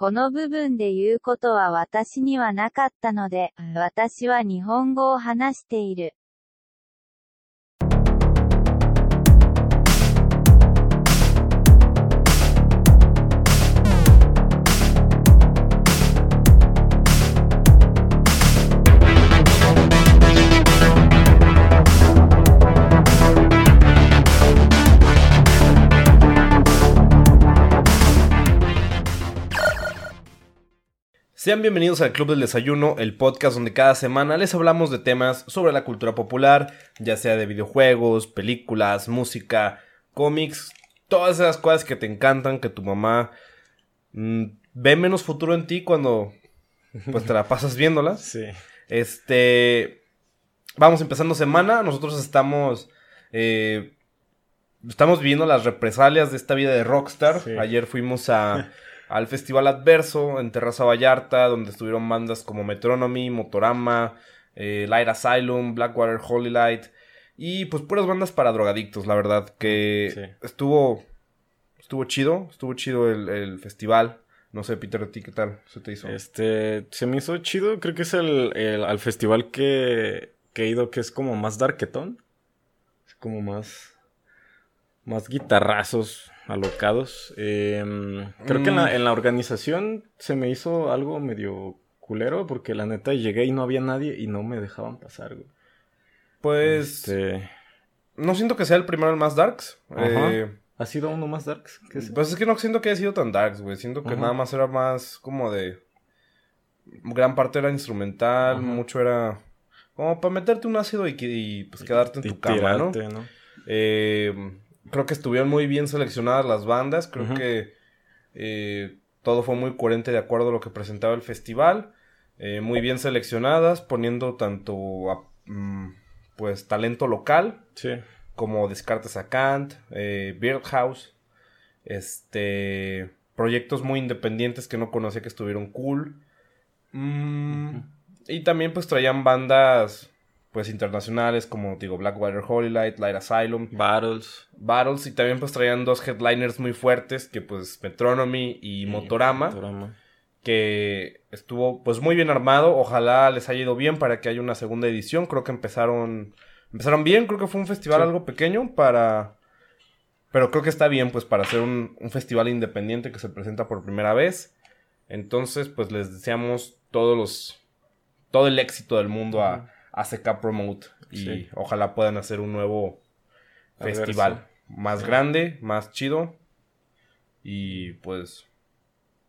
この部分で言うことは私にはなかったので、私は日本語を話している。Sean bienvenidos al Club del Desayuno, el podcast donde cada semana les hablamos de temas sobre la cultura popular, ya sea de videojuegos, películas, música, cómics, todas esas cosas que te encantan, que tu mamá mm, ve menos futuro en ti cuando pues te la pasas viéndolas. Sí. Este, vamos empezando semana, nosotros estamos eh, estamos viendo las represalias de esta vida de rockstar. Sí. Ayer fuimos a al Festival Adverso en Terraza Vallarta, donde estuvieron bandas como Metronomy, Motorama, eh, Light Asylum, Blackwater, Holy Light y pues puras bandas para drogadictos, la verdad, que Sí. estuvo estuvo chido, estuvo chido el, el festival. No sé, Peter, ¿a ti qué tal se te hizo? Este, se me hizo chido, creo que es el, el- al festival que, que he ido que es como más darketón. Es como más, más guitarrazos alocados. Em, creo que en Mm. la, en la organización se me hizo algo medio culero porque la neta llegué y no había nadie y no me dejaban pasar, güey. Pues Este, no siento que sea el primero en más darks. Ajá. Eh, ¿Ha sido uno más darks? Pues es que no siento que haya sido tan darks, güey. Siento que Ajá. nada más era más como de. Gran parte era instrumental, Ajá. mucho era. Como para meterte un ácido y, y, pues quedarte en Y tu cama, ¿no? tirarte, ¿no? Eh, creo que estuvieron muy bien seleccionadas las bandas. Creo que eh, todo fue muy coherente de acuerdo a lo que presentaba el festival. Eh, muy bien seleccionadas, poniendo tanto a- mm, pues talento local Sí. como Descartes a Kant, eh, Birdhouse, este, proyectos muy independientes que no conocía que estuvieron cool. Mm. Y también pues traían bandas pues internacionales como digo Blackwater Holy Light, Light Asylum, Battles. Battles y también pues traían dos headliners muy fuertes que pues Metronomy y Motorama Motorama. que estuvo pues muy bien armado. Ojalá les haya ido bien para que haya una segunda edición. Creo que empezaron empezaron bien. Creo que fue un festival Sí. algo pequeño para pero creo que está bien pues para hacer un, un festival independiente que se presenta por primera vez. Entonces pues les deseamos todos los todo el éxito del mundo a, a CK Promote y Sí. ojalá puedan hacer un nuevo Adverso. festival más Sí. grande, más chido y pues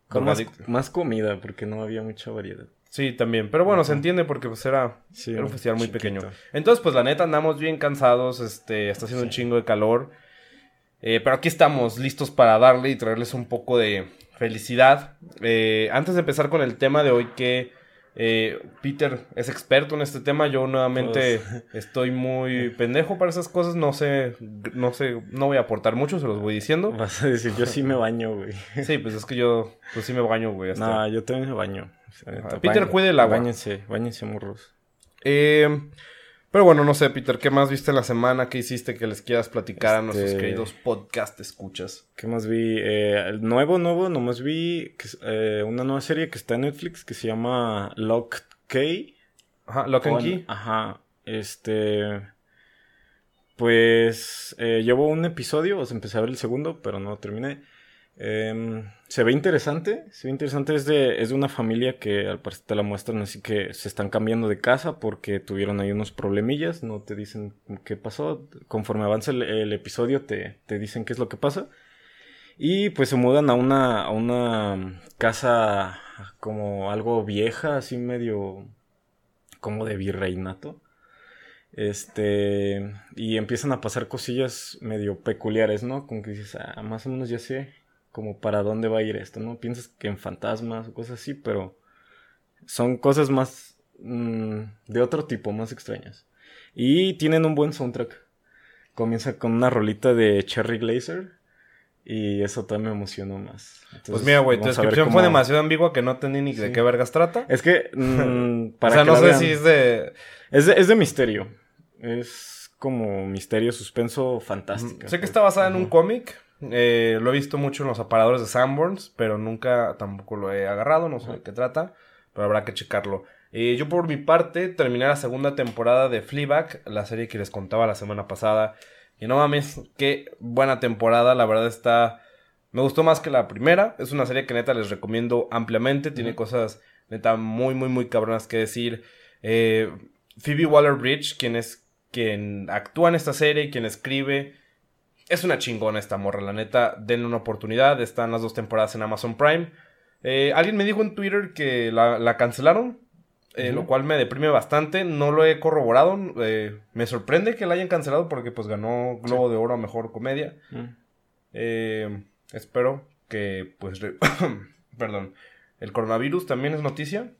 Con más, más comida, porque no había mucha variedad. Sí, también. Pero bueno, se entiende porque pues era, Sí, era un festival muy chiquito. pequeño. Entonces, pues la neta, andamos bien cansados. Este, está haciendo un chingo de calor. Eh, pero aquí estamos listos para darle y traerles un poco de felicidad. Eh, antes de empezar con el tema de hoy, que eh, Peter es experto en este tema, yo nuevamente Pues. estoy muy pendejo para esas cosas. No sé, no sé, no voy a aportar mucho, se los voy diciendo. Vas a decir, yo sí me baño, güey. Sí, pues es que yo, pues sí me baño, güey. hasta- No, yo también me baño. Peter, baño- cuide el agua. Báñense, báñense, morros. Eh, pero bueno, no sé, Peter, ¿qué más viste en la semana? ¿Qué hiciste que les quieras platicar a nuestros Este- queridos podcast escuchas? ¿Qué más vi? Eh, el nuevo, nuevo, nomás vi que, eh, una nueva serie que está en Netflix que se llama Lock K. Ajá, Lock and Key. Ajá, este... Pues eh, llevo un episodio, o sea, empecé a ver el segundo, pero no terminé. Em, se ve interesante, se ve interesante, es de, es de una familia que al parecer te la muestran así que se están cambiando de casa porque tuvieron ahí unos problemillas, no te dicen qué pasó, conforme avanza el, episodio te, te dicen qué es lo que pasa. Y pues se mudan a una, a una casa como algo vieja, así medio como de virreinato. Este, y empiezan a pasar cosillas medio peculiares, ¿no? Como que dices, ah, más o menos ya sé como para dónde va a ir esto, ¿no? Piensas que en fantasmas o cosas así, pero son cosas más mm, de otro tipo, más extrañas. Y tienen un buen soundtrack. Comienza con una rolita de Cherry Glazer. Y eso también me emocionó más. Pues mira, güey, tu descripción fue demasiado ambigua que no entendí ni de Sí. qué vergas trata. Es que, mm, o para sea, que no sé vean- si es de... es de, es de misterio. Es como misterio, suspenso, fantástica. Sé que está basada en un cómic. Eh, lo he visto mucho en los aparadores de Sanborns, pero nunca tampoco lo he agarrado, no sé de qué trata, pero habrá que checarlo. Eh, yo por mi parte terminé la segunda temporada de Fleabag, la serie que les contaba la semana pasada. Y no mames, qué buena temporada, la verdad está... Me gustó más que la primera, es una serie que neta les recomiendo ampliamente, tiene cosas neta muy, muy, muy cabronas que decir. Eh, Phoebe Waller-Bridge, quien es quien actúa en esta serie, quien escribe, es una chingona esta morra, la neta, denle una oportunidad, están las dos temporadas en Amazon Prime. Eh, alguien me dijo en Twitter que la, cancelaron, eh, lo cual me deprime bastante, no lo he corroborado, eh, me sorprende que la hayan cancelado porque pues ganó Globo de Oro a Mejor Comedia. espero que pues, perdón, el coronavirus también es noticia.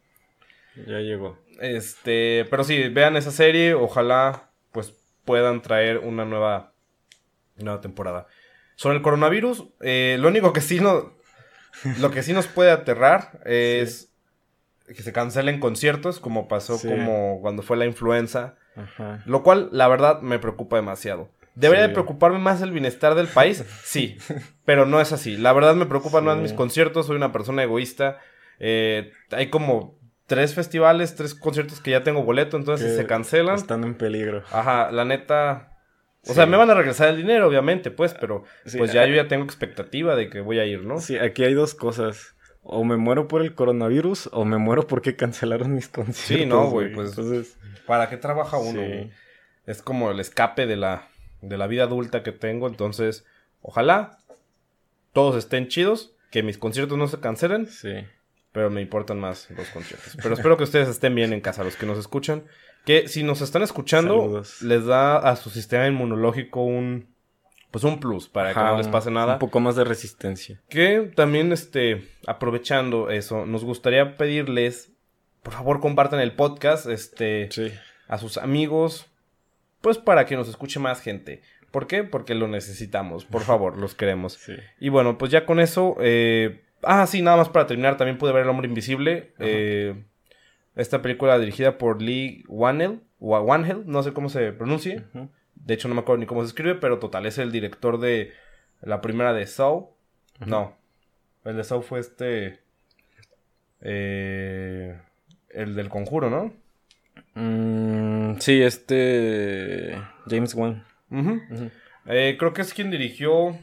Ya llegó. Este, pero sí, vean esa serie, ojalá pues puedan traer una nueva, nueva temporada. Sobre el coronavirus, eh, lo único que sí no, lo que sí nos puede aterrar es que se cancelen conciertos, como pasó como cuando fue la influenza. Lo cual, la verdad, me preocupa demasiado. ¿Debería de preocuparme más el bienestar del país? Sí, pero no es así. La verdad me preocupan más mis conciertos, soy una persona egoísta. Eh, hay como tres festivales, tres conciertos que ya tengo boleto, entonces se cancelan. Están en peligro. Ajá, la neta. O sea, me van a regresar el dinero, obviamente, pues, pero pues ya yo ya tengo expectativa de que voy a ir, ¿no? Sí, aquí hay dos cosas. O me muero por el coronavirus o me muero porque cancelaron mis conciertos. Sí, no, güey, pues entonces ¿para qué trabaja uno? Es como el escape de la de la vida adulta que tengo, entonces ojalá todos estén chidos, que mis conciertos no se cancelen. Sí pero me importan más los conciertos. Pero espero que ustedes estén bien en casa, los que nos escuchan. Que si nos están escuchando, les da a su sistema inmunológico un pues un plus para que no les pase nada. Un poco más de resistencia. Que también, este, aprovechando eso, nos gustaría pedirles, por favor, compartan el podcast, este, a sus amigos, pues para que nos escuche más gente. ¿Por qué? Porque lo necesitamos. Por favor, los queremos. Y bueno, pues ya con eso, eh, Ah, sí, nada más para terminar, también pude ver El Hombre Invisible. Eh, esta película dirigida por Lee Wanell, o Wanhel, no sé cómo se pronuncia. De hecho, no me acuerdo ni cómo se escribe, pero total, es el director de la primera de Saw. No, el de Saw fue este... Eh, el del conjuro, ¿no? Mm, sí, este... James Wan. Eh, creo que es quien dirigió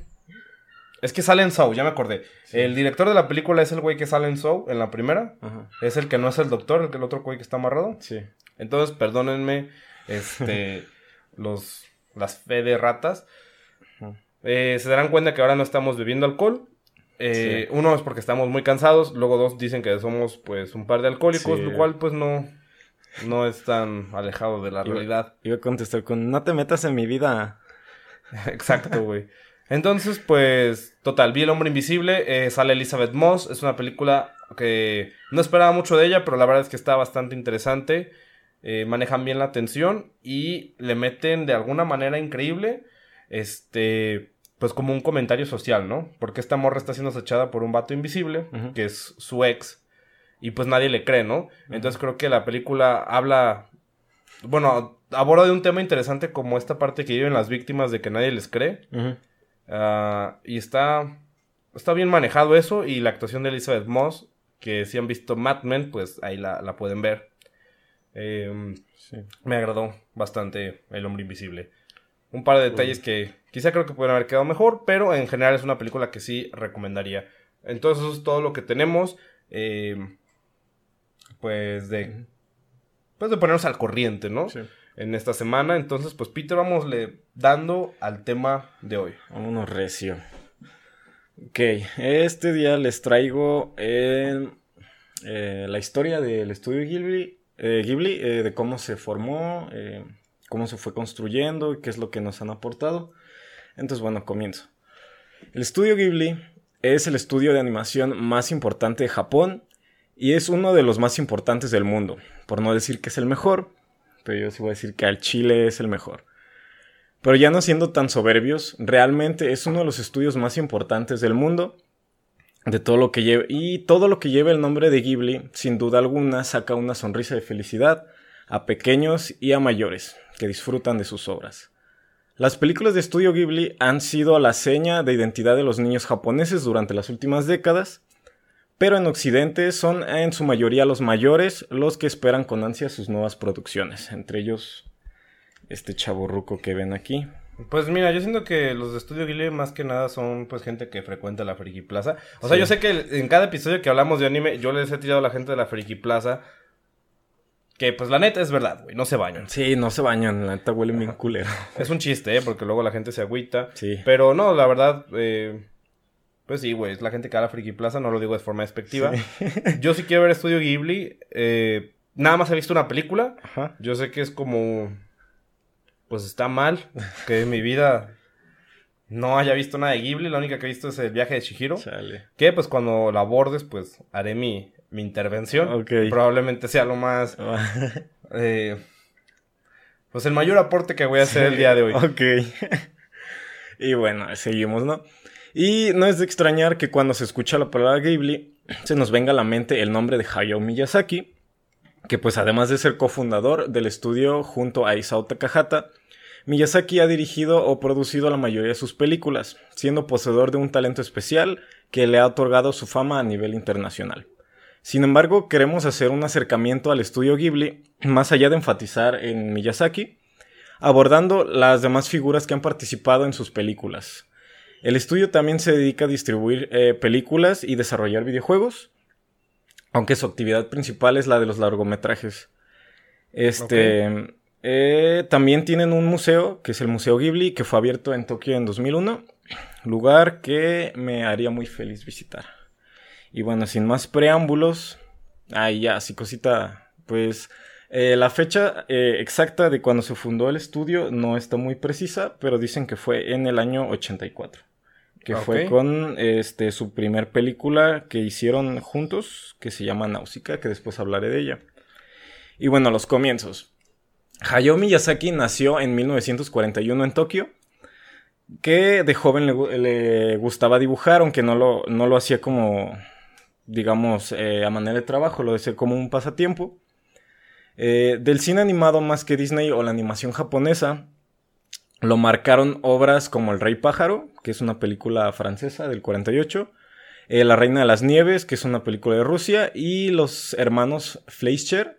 es que sale en Saw, ya me acordé. El director de la película es el güey que sale en en la primera. Es el que no es el doctor, el que el otro güey que está amarrado. Sí. Entonces, perdónenme, este, los, las fe de ratas. Eh, se darán cuenta que ahora no estamos bebiendo alcohol. Eh, uno es porque estamos muy cansados, luego dos dicen que somos pues un par de alcohólicos, lo cual pues no, no es tan alejado de la realidad. Iba a contestar con no te metas en mi vida. Exacto, güey. Entonces, pues, total, vi El Hombre Invisible, eh, sale Elizabeth Moss, es una película que no esperaba mucho de ella, pero la verdad es que está bastante interesante, eh, manejan bien la atención y le meten de alguna manera increíble, este, pues como un comentario social, ¿no? Porque esta morra está siendo acechada por un vato invisible, que es su ex, y pues nadie le cree, ¿no? Entonces creo que la película habla, bueno, aborda de un tema interesante como esta parte que viven las víctimas de que nadie les cree. Ah, y está, está bien manejado eso. Y la actuación de Elizabeth Moss, que si han visto Mad Men, pues ahí la, pueden ver. Em, me agradó bastante El Hombre Invisible. Un par de detalles que quizá creo que pueden haber quedado mejor, pero en general es una película que sí recomendaría. Entonces eso es todo lo que tenemos. Em, pues de... Pues de ponernos al corriente, ¿no? Sí en esta semana. Entonces, pues Peter, vamos dando al tema de hoy. Vámonos recio. Ok, este día les traigo eh, la historia del estudio Ghibli, eh, Ghibli eh, de cómo se formó, cómo se fue construyendo y qué es lo que nos han aportado. Entonces, bueno, comienzo. El estudio Ghibli es el estudio de animación más importante de Japón y es uno de los más importantes del mundo, por no decir que es el mejor pero yo sí voy a decir que al Chile es el mejor. Pero ya no siendo tan soberbios, realmente es uno de los estudios más importantes del mundo. De todo lo que lleva. Y todo lo que lleva el nombre de Ghibli, sin duda alguna, saca una sonrisa de felicidad a pequeños y a mayores que disfrutan de sus obras. Las películas de estudio Ghibli han sido la seña de identidad de los niños japoneses durante las últimas décadas, pero en Occidente son en su mayoría los mayores los que esperan con ansia sus nuevas producciones, entre ellos este chaborruco que ven aquí. Pues mira, yo siento que los de Estudio Ghibli más que nada son pues gente que frecuenta la Friki Plaza. O sea, Sí. yo sé que en cada episodio que hablamos de anime, yo les he tirado a la gente de la Friki Plaza que pues la neta es verdad, güey, no se bañan. Sí, no se bañan, la neta huelen bien culero. Es un chiste, ¿eh? Porque luego la gente se agüita. Sí. Pero no, la verdad, eh, pues sí, güey, es la gente que va a la Friki Plaza, no lo digo de forma despectiva. Yo sí quiero ver Estudio Ghibli, eh, nada más he visto una película. Ajá. Yo sé que es como, pues está mal que en mi vida no haya visto nada de Ghibli, la única que he visto es el viaje de Chihiro. Chale. Que pues cuando la abordes, pues haré mi, mi intervención. Probablemente sea lo más, eh, pues el mayor aporte que voy a hacer el día de hoy. Ok. y bueno, seguimos, ¿no? Y no es de extrañar que cuando se escucha la palabra Ghibli, se nos venga a la mente el nombre de Hayao Miyazaki, que pues además de ser cofundador del estudio junto a Isao Takahata, Miyazaki ha dirigido o producido la mayoría de sus películas, siendo poseedor de un talento especial que le ha otorgado su fama a nivel internacional. Sin embargo, queremos hacer un acercamiento al estudio Ghibli, más allá de enfatizar en Miyazaki, abordando las demás figuras que han participado en sus películas. El estudio también se dedica a distribuir eh, películas y desarrollar videojuegos, aunque su actividad principal es la de los largometrajes. Este, eh, también tienen un museo, que es el Museo Ghibli, que fue abierto en Tokio en 2001, lugar que me haría muy feliz visitar. Y bueno, sin más preámbulos, ahí ya, así cosita, pues eh, la fecha eh, exacta de cuando se fundó el estudio no está muy precisa, pero dicen que fue en el año 84. Que fue Ok. con este, su primer película que hicieron juntos, que se llama Náusica, que después hablaré de ella. Y bueno, los comienzos. Hayao Miyazaki nació en 1941 en Tokio, que de joven le gustaba dibujar, aunque no lo, no lo hacía como, digamos, eh, a manera de trabajo, lo hacía como un pasatiempo. Eh, del cine animado más que Disney o la animación japonesa, lo marcaron obras como El Rey Pájaro, que es una película francesa del 48, eh, La Reina de las Nieves, que es una película de Rusia, y Los Hermanos Fleischer.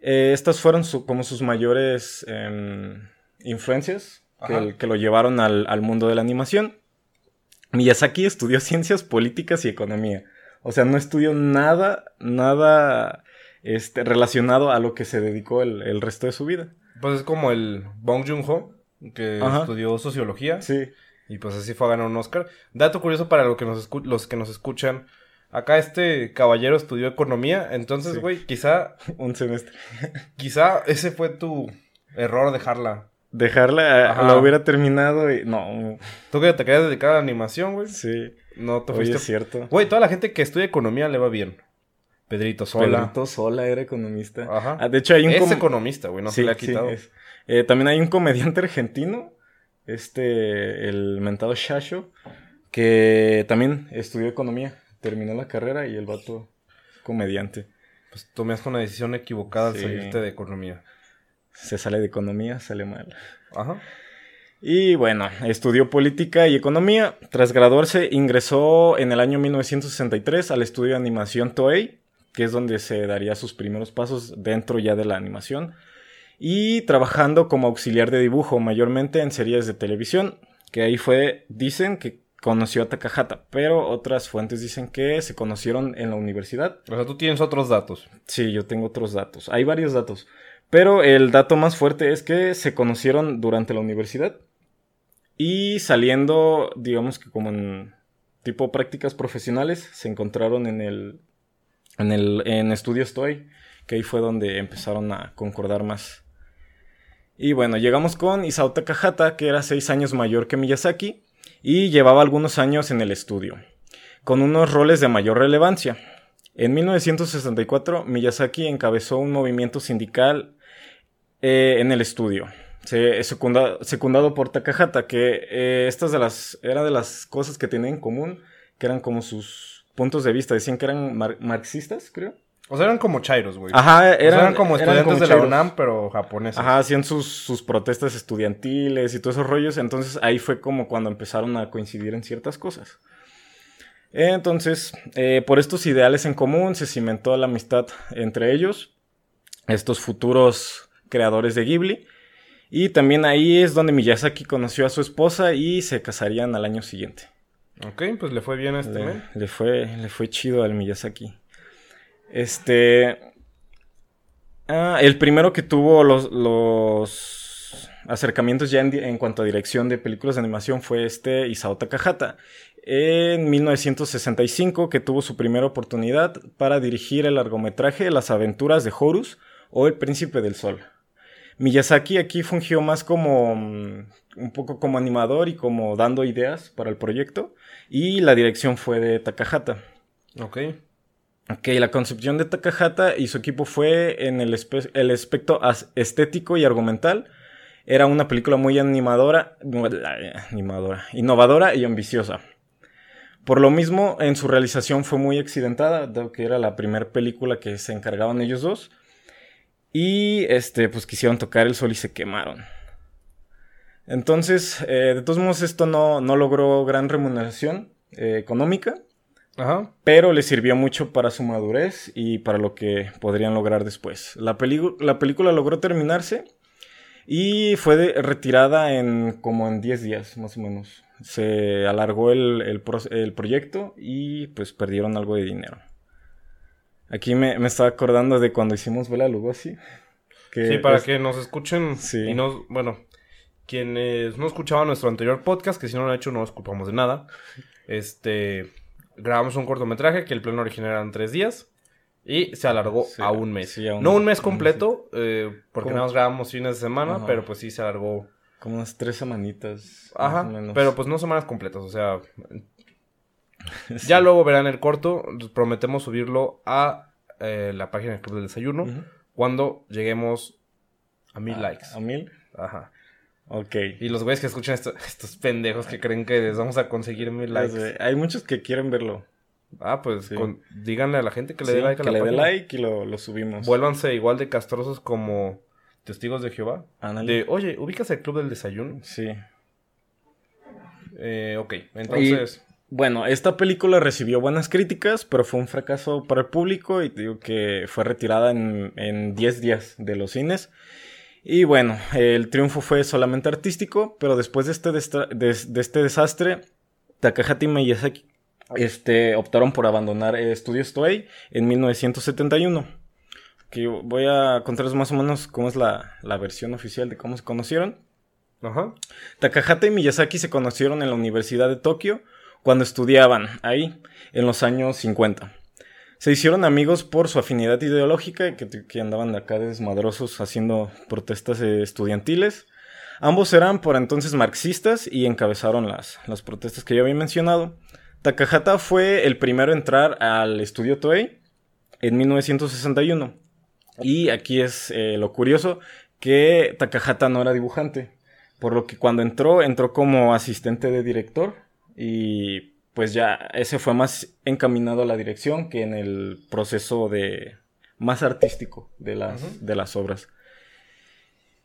Eh, estas fueron su- como sus mayores em, influencias que lo llevaron al, al mundo de la animación. Miyazaki estudió ciencias políticas y economía. O sea, no estudió nada, nada este, relacionado a lo que se dedicó el, el resto de su vida. Pues es como el Bong Joon-ho, que Ajá. estudió sociología. Sí. Y pues así fue a ganar un Oscar. Dato curioso para lo que nos escu- los que nos escuchan. Acá este caballero estudió economía. Entonces, Sí. güey, quizá, Un semestre. quizá ese fue tu error dejarla. Dejarla, Ajá. la hubiera terminado y... No, Tú que te querías dedicar a la animación, güey. sí. No te Oye, fuiste. es cierto. Güey, toda la gente que estudia economía le va bien. Pedrito Sola. Pedrito Sola era economista. Ajá. Ah, de hecho, hay un... es com- economista, güey, no Sí, se le ha sí, quitado. es. Eh, también hay un comediante argentino, este, el mentado Shasho, que también estudió economía, terminó la carrera y el vato comediante. Pues tomaste una decisión equivocada al salirte de economía. Se sale de economía, sale mal. Ajá. Y bueno, estudió política y economía. Tras graduarse, ingresó en el año 1963 al estudio de animación Toei, que es donde se daría sus primeros pasos dentro ya de la animación. Y trabajando como auxiliar de dibujo, mayormente en series de televisión, que ahí fue, dicen que conoció a Takahata, pero otras fuentes dicen que se conocieron en la universidad. O sea, tú tienes otros datos. Sí, yo tengo otros datos. Hay varios datos. Pero el dato más fuerte es que se conocieron durante la universidad. Y saliendo, digamos que como en tipo prácticas profesionales, se encontraron en el. en el. en Estudios Toy. Que ahí fue donde empezaron a concordar más. Y bueno, llegamos con Isao Takahata, que era seis años mayor que Miyazaki. Y llevaba algunos años en el estudio. Con unos roles de mayor relevancia. En 1964, Miyazaki encabezó un movimiento sindical eh, en el estudio, se, secunda- secundado por Takahata, que eh, estas de las, era de las cosas que tenían en común, que eran como sus puntos de vista, decían que eran mar- marxistas, creo. O sea, eran como chairos, güey. Ajá, O sea, eran, eran como eran estudiantes como de la chairos. UNAM, pero japoneses. Ajá, hacían sus, sus protestas estudiantiles y todos esos rollos. Entonces ahí fue como cuando empezaron a coincidir en ciertas cosas. Entonces, eh, por estos ideales en común se cimentó la amistad entre ellos, estos futuros creadores de Ghibli. Y también ahí es donde Miyazaki conoció a su esposa y se casarían al año siguiente. Ok, pues le fue bien a este Le, le fue, le fue chido al Miyazaki. Este. ah, el primero que tuvo los, acercamientos ya en, en cuanto a dirección de películas de animación fue este Isao Takahata. En 1965, que tuvo su primera oportunidad para dirigir el largometraje Las aventuras de Horus o El príncipe del sol. Miyazaki aquí fungió más como mm, un poco como animador y como dando ideas para el proyecto y la dirección fue de Takahata. Ok. Ok, la concepción de Takahata y su equipo fue en el, el aspecto as- estético y argumental. Era una película muy animadora, animadora, innovadora y ambiciosa. Por lo mismo, en su realización fue muy accidentada, dado que era la primera película que se encargaban ellos dos. Y este, pues quisieron tocar el sol y se quemaron. Entonces, eh, de todos modos, esto no, no logró gran remuneración eh, económica Ajá. pero le sirvió mucho para su madurez y para lo que podrían lograr después. La, película logró terminarse y fue de- retirada en como en 10 días, más o menos. Se alargó el, el pro- el proyecto y pues perdieron algo de dinero. Aquí me, me estaba acordando de cuando hicimos Vela Lugosi. Que Sí, para es- que nos escuchen Sí. y nos, bueno, quienes no escuchaban nuestro anterior podcast, que si no lo han hecho no nos culpamos de nada. Este, grabamos un cortometraje que el plan original eran tres días y se alargó Sí, a un mes. sí, a un- no un mes completo, eh, porque ¿Cómo? nada más grabamos fines de semana, Ajá. pero pues sí se alargó. Como unas tres semanitas. Ajá, más o menos. pero pues no semanas completas, o sea, ya luego verán el corto, prometemos subirlo a eh, la página del Club del Desayuno cuando lleguemos a mil likes. ¿A mil? Ajá. Ok. Y los güeyes que escuchan esto- estos pendejos que creen que les vamos a conseguir mil Ya likes. Hay muchos que quieren verlo. Ah, pues Sí. con- díganle a la gente que le Sí, dé like a que la le dé like y lo, lo subimos. Vuélvanse igual de castrosos como testigos de Jehová. De, oye, ¿ubicas el club del desayuno? Sí. Eh, ok, entonces... Bueno, esta película recibió buenas críticas, pero fue un fracaso para el público y digo que fue retirada en, en 10 días de los cines. Y bueno, el triunfo fue solamente artístico, pero después de este, de este desastre, Takahata y Miyazaki este, optaron por abandonar eh, Studios Toei en 1971. Que voy a contarles más o menos cómo es la, la versión oficial de cómo se conocieron. Ajá. Takahata y Miyazaki se conocieron en la Universidad de Tokio cuando estudiaban ahí, en los años 50. Se hicieron amigos por su afinidad ideológica, que, que andaban acá desmadrosos haciendo protestas eh, estudiantiles. Ambos eran por entonces marxistas y encabezaron las, las protestas que ya había mencionado. Takahata fue el primero a entrar al estudio Toei en 1961. Y aquí es eh, lo curioso que Takahata no era dibujante. Por lo que cuando entró, entró como asistente de director. Y pues ya ese fue más encaminado a la dirección que en el proceso de más artístico de las, de las obras.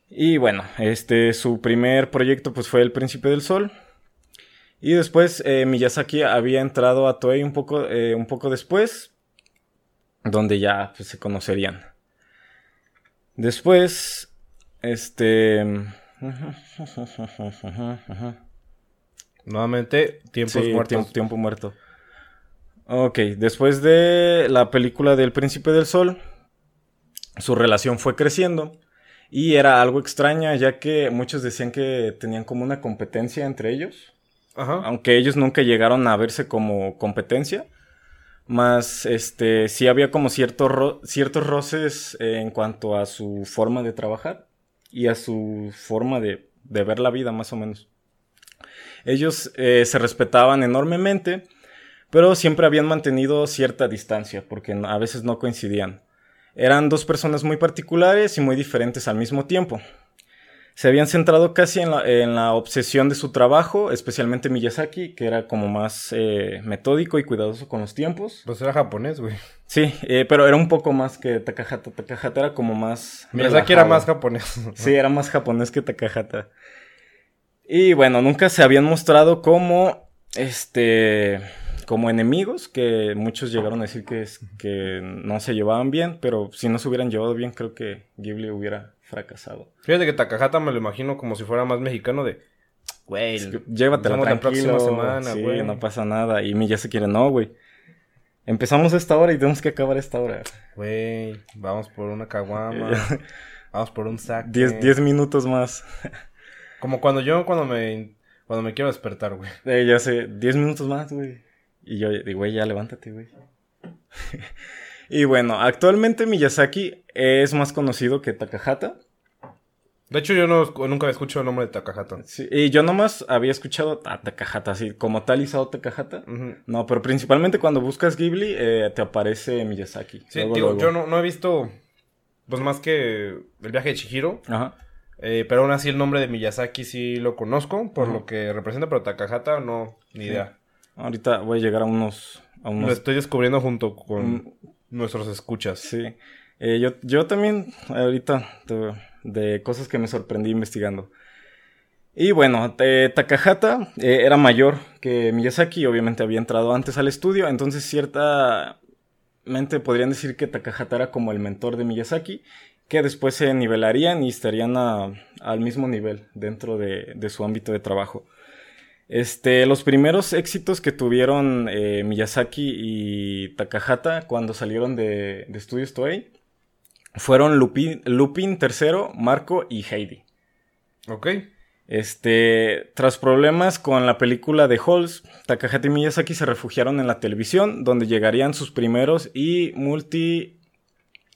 Y bueno, este su primer proyecto pues fue El Príncipe del Sol. Y después eh, Miyazaki había entrado a Toei un poco, eh, un poco después, donde ya pues, se conocerían. Después, este... Nuevamente, tiempos Sí, muertos. tiempo, tiempo muerto. Ok, después de la película del Príncipe del Sol, su relación fue creciendo y era algo extraña ya que muchos decían que tenían como una competencia entre ellos, Ajá. aunque ellos nunca llegaron a verse como competencia. Más, este, sí había como ciertos ro- ciertos roces eh, en cuanto a su forma de trabajar y a su forma de, de ver la vida, más o menos. Ellos eh, se respetaban enormemente, pero siempre habían mantenido cierta distancia, porque a veces no coincidían. Eran dos personas muy particulares y muy diferentes al mismo tiempo. se habían centrado casi en la, en la, obsesión de su trabajo, especialmente Miyazaki, que era como más eh, metódico y cuidadoso con los tiempos. Pues era japonés, güey. Sí, eh, pero era un poco más que Takahata. Takahata era como más... Miyazaki era más japonés. Sí, era más japonés que Takahata. Y bueno, nunca se habían mostrado como, este, como enemigos, que muchos llegaron a decir que, que no se llevaban bien, pero si no se hubieran llevado bien, creo que Ghibli hubiera fracasado. Fíjate que Takahata me lo imagino como si fuera más mexicano de... Güey, llévatela tranquilo. La próxima semana, sí, güey. no pasa nada. Y ya se quiere, no, güey. Empezamos esta hora y tenemos que acabar esta hora. Güey, vamos por una caguama. vamos por un saco. Diez, minutos más. Como cuando yo, cuando me, cuando me quiero despertar, güey. Eh, ya sé, diez minutos más, güey. Y yo digo, güey, ya levántate, güey. Y bueno, actualmente Miyazaki es más conocido que Takahata. De hecho, yo no, nunca había escuchado el nombre de Takahata. Sí, y yo nomás había escuchado a Takahata, así como tal Isao Takahata. No, pero principalmente cuando buscas Ghibli, eh, te aparece Miyazaki. Sí, digo, yo no, he visto, pues más que el viaje de Chihiro. Ajá. Eh, pero aún así el nombre de Miyazaki sí lo conozco, por lo que representa, pero Takahata no, ni idea. Ahorita voy a llegar a unos... A unos... Lo estoy descubriendo junto con nuestros escuchas. Sí. Eh, yo, yo también, ahorita, de, cosas que me sorprendí investigando. Y bueno, Takahata eh, era mayor que Miyazaki, obviamente había entrado antes al estudio, entonces ciertamente podrían decir que Takahata era como el mentor de Miyazaki, que después se nivelarían y estarían al mismo nivel dentro de, de su ámbito de trabajo. Este, los primeros éxitos que tuvieron eh, Miyazaki y Takahata cuando salieron de, de Studios Toei fueron Lupin, Lupin III, Marco y Heidi. Ok. Este, tras problemas con la película de Halls, Takahata y Miyazaki se refugiaron en la televisión, donde llegarían sus primeros y multi,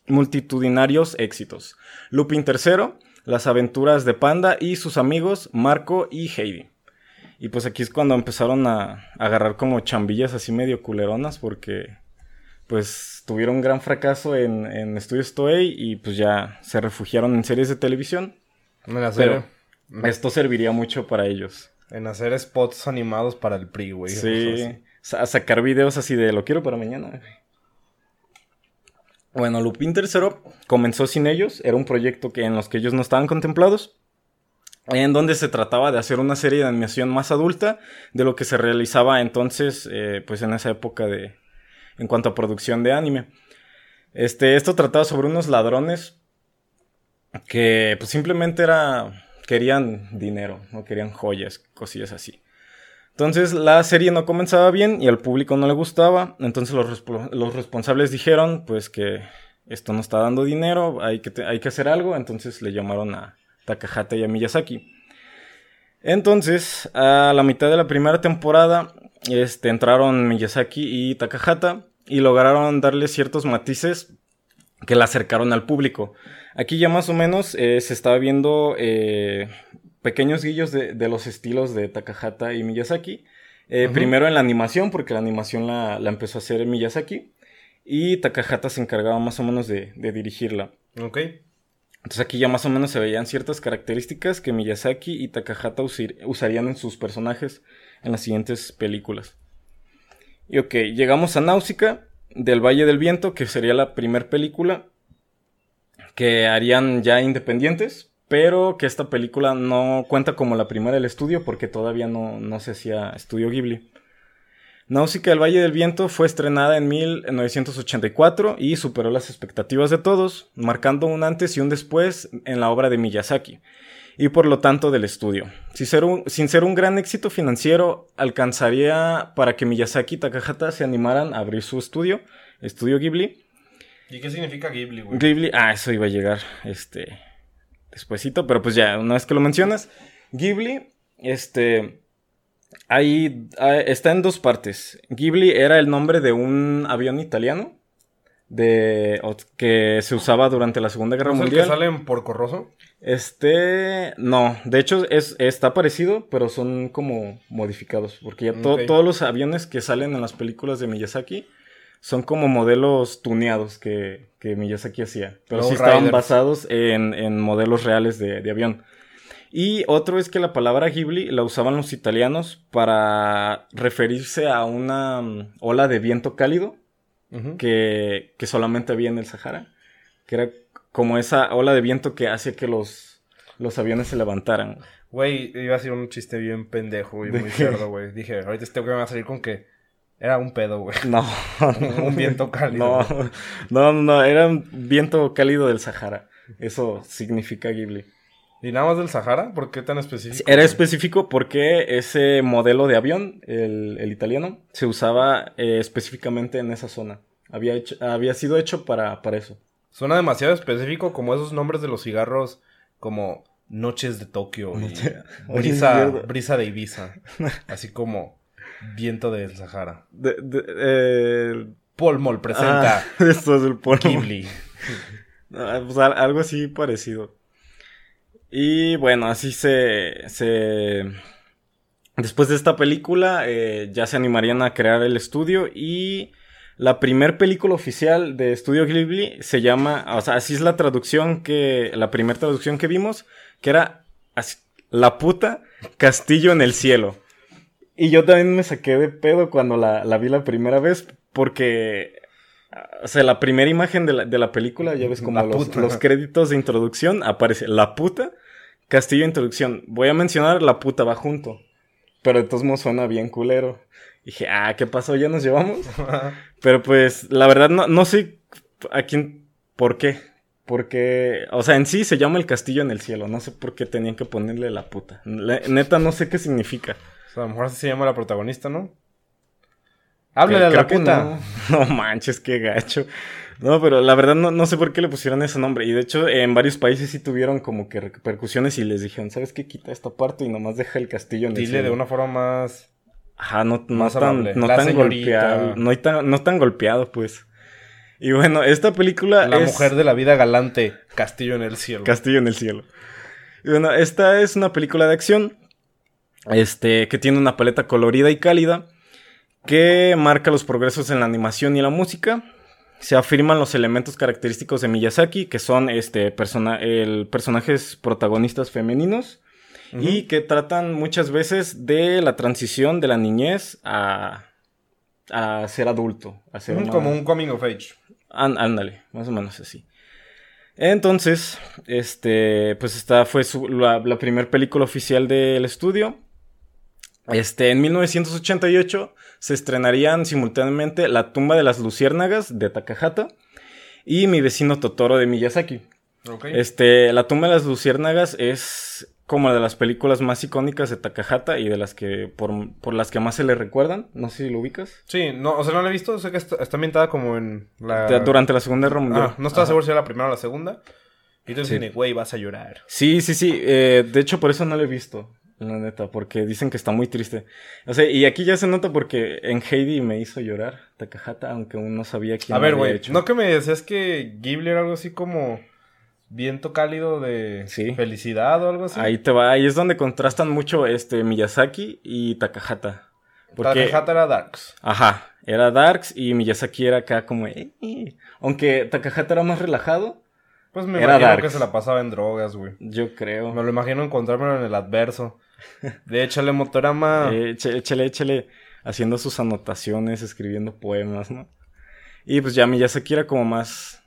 multitudinarios éxitos. Lupin III, Las aventuras de Panda y sus amigos Marco y Heidi. Y pues aquí es cuando empezaron a, agarrar como chambillas así medio culeronas porque pues tuvieron un gran fracaso en, en Estudios Toei y pues ya se refugiaron en series de televisión. En hacer, Pero esto serviría mucho para ellos. En hacer spots animados para el PRI, güey. Sí, a sacar videos así de lo quiero para mañana. Bueno, Lupin III comenzó sin ellos, era un proyecto que en los que ellos no estaban contemplados en donde se trataba de hacer una serie de animación más adulta de lo que se realizaba entonces, eh, pues en esa época de, en cuanto a producción de anime. Este, esto trataba sobre unos ladrones que pues simplemente era, querían dinero, no querían joyas, cosillas así. Entonces la serie no comenzaba bien y al público no le gustaba, entonces los, responsables dijeron pues que esto no está dando dinero, hay que, hay que hacer algo, entonces le llamaron a, Takahata y a Miyazaki. Entonces, a la mitad de la primera temporada, este, entraron Miyazaki y Takahata y lograron darle ciertos matices que la acercaron al público. Aquí ya más o menos eh, se estaba viendo eh, pequeños guillos de, los estilos de Takahata y Miyazaki. Eh, primero en la animación, porque la animación la, empezó a hacer Miyazaki. Y Takahata se encargaba más o menos de, de dirigirla. Ok. Entonces aquí ya más o menos se veían ciertas características que Miyazaki y Takahata usarían en sus personajes en las siguientes películas. Y ok, llegamos a Náusica del Valle del Viento, que sería la primera película que harían ya independientes, pero que esta película no cuenta como la primera del estudio porque todavía no, no se hacía estudio Ghibli. Náusica del Valle del Viento fue estrenada en 1984 y superó las expectativas de todos, marcando un antes y un después en la obra de Miyazaki, y por lo tanto del estudio. Sin ser un, sin ser un gran éxito financiero, alcanzaría para que Miyazaki y Takahata se animaran a abrir su estudio, Estudio Ghibli. ¿Y qué significa Ghibli, güey? Ghibli, ah, eso iba a llegar, este, despuesito, pero pues ya, una vez que lo mencionas, Ghibli, este Ahí está en dos partes. Ghibli era el nombre de un avión italiano de que se usaba durante la Segunda Guerra Mundial. ¿Es que salen por Corroso? Este, no, de hecho es, está parecido, pero son como modificados, porque ya todos los aviones que salen en las películas de Miyazaki son como modelos tuneados que, Miyazaki hacía, pero sí estaban basados en, modelos reales de, de avión. Y otro es que la palabra Ghibli la usaban los italianos para referirse a una mm, ola de viento cálido que, que solamente había en el Sahara. Que era como esa ola de viento que hacía que los, los aviones se levantaran. Güey, iba a ser un chiste bien pendejo y ¿De muy cerdo, güey. Dije, ahorita este güey me va a salir con que era un pedo, güey. No. Un viento cálido. No, no, no, era un viento cálido del Sahara. Eso significa Ghibli. ¿Y nada más del Sahara? ¿Por qué tan específico? Era güey? específico porque ese modelo de avión, el, el italiano, se usaba eh, específicamente en esa zona. Había, hecho- había sido hecho para, para eso. Suena demasiado específico como esos nombres de los cigarros como Noches de Tokio y brisa, brisa de Ibiza. Así como Viento del Sahara. De- de- eh, Polmol presenta ah, esto es el polvo. Ghibli. Ah, pues, al- algo así parecido. Y bueno, así se, se... Después de esta película eh, ya se animarían a crear el estudio y la primer película oficial de Estudio Ghibli se llama, o sea, así es la traducción que, la primera traducción que vimos, que era así, La puta Castillo en el cielo. Y yo también me saqué de pedo cuando la, la vi la primera vez porque o sea, la primera imagen de la, de la película, ya ves como los, los créditos de introducción, aparece la puta, castillo de introducción. Voy a mencionar la puta va junto. Pero de todos modos suena bien culero. Dije, ah, ¿qué pasó? ¿Ya nos llevamos? Pero pues, la verdad, no, no sé a quién, por qué. Porque, o sea, en sí se llama el castillo en el cielo. No sé por qué tenían que ponerle la puta. Neta, no sé qué significa. O sea, a lo mejor así se llama la protagonista, ¿no? Háblale a Creo la que puta. No. No manches, qué gacho. No, pero la verdad no, no sé por qué le pusieron ese nombre. Y de hecho, en varios países sí tuvieron como que repercusiones y les dijeron, ¿sabes qué? Quita esta parte y nomás deja el castillo en el Dile cielo". de una forma más. Ajá, no, no más tan, no La tan señorita. golpeado. No tan, no tan golpeado, pues. Y bueno, esta película La es mujer de la vida galante, Castillo en el cielo. Castillo en el cielo. Y bueno, esta es una película de acción. Este, que tiene una paleta colorida y cálida. Que marca los progresos en la animación y la música. Se afirman los elementos característicos de Miyazaki, que son este persona el personajes protagonistas femeninos. Y que tratan muchas veces de la transición de la niñez a, a ser adulto. A ser Ujú, una- Como un coming of age. Án- Ándale, más o menos así. Entonces, este, pues esta fue su- la, la primera película oficial del estudio. Este, en 1988 se estrenarían simultáneamente La tumba de las luciérnagas de Takahata y Mi vecino Totoro de Miyazaki. Ok. Este, La tumba de las luciérnagas es como de las películas más icónicas de Takahata y de las que por, por las que más se le recuerdan. No sé si lo ubicas. Sí, no, o sea, no la he visto. Sé que está, está ambientada como en la. Durante la Segunda Guerra Mundial. Ah, no estaba Ajá. seguro si era la primera o la segunda. Y entonces Sí. güey, vas a llorar. Sí, sí, sí. eh, de hecho, por eso no lo he visto. La neta, porque dicen que está muy triste. O sea, y aquí ya se nota porque en Heidi me hizo llorar Takahata, aunque aún no sabía quién A ver, güey, hecho. ¿no que me decías que Ghibli era algo así como viento cálido de Sí. felicidad o algo así? Ahí te va, ahí es donde contrastan mucho este Miyazaki y Takahata. Porque, Takahata era Darks. ajá, era Darks y Miyazaki era acá como, eh, eh. aunque Takahata era más relajado, Pues me Era imagino Darks. que se la pasaba en drogas, güey. yo creo. Me lo imagino encontrármelo en el adverso. De échale motorama. Eh, échale, échale, échale, haciendo sus anotaciones, escribiendo poemas, ¿no? Y pues ya Miyazaki era como más...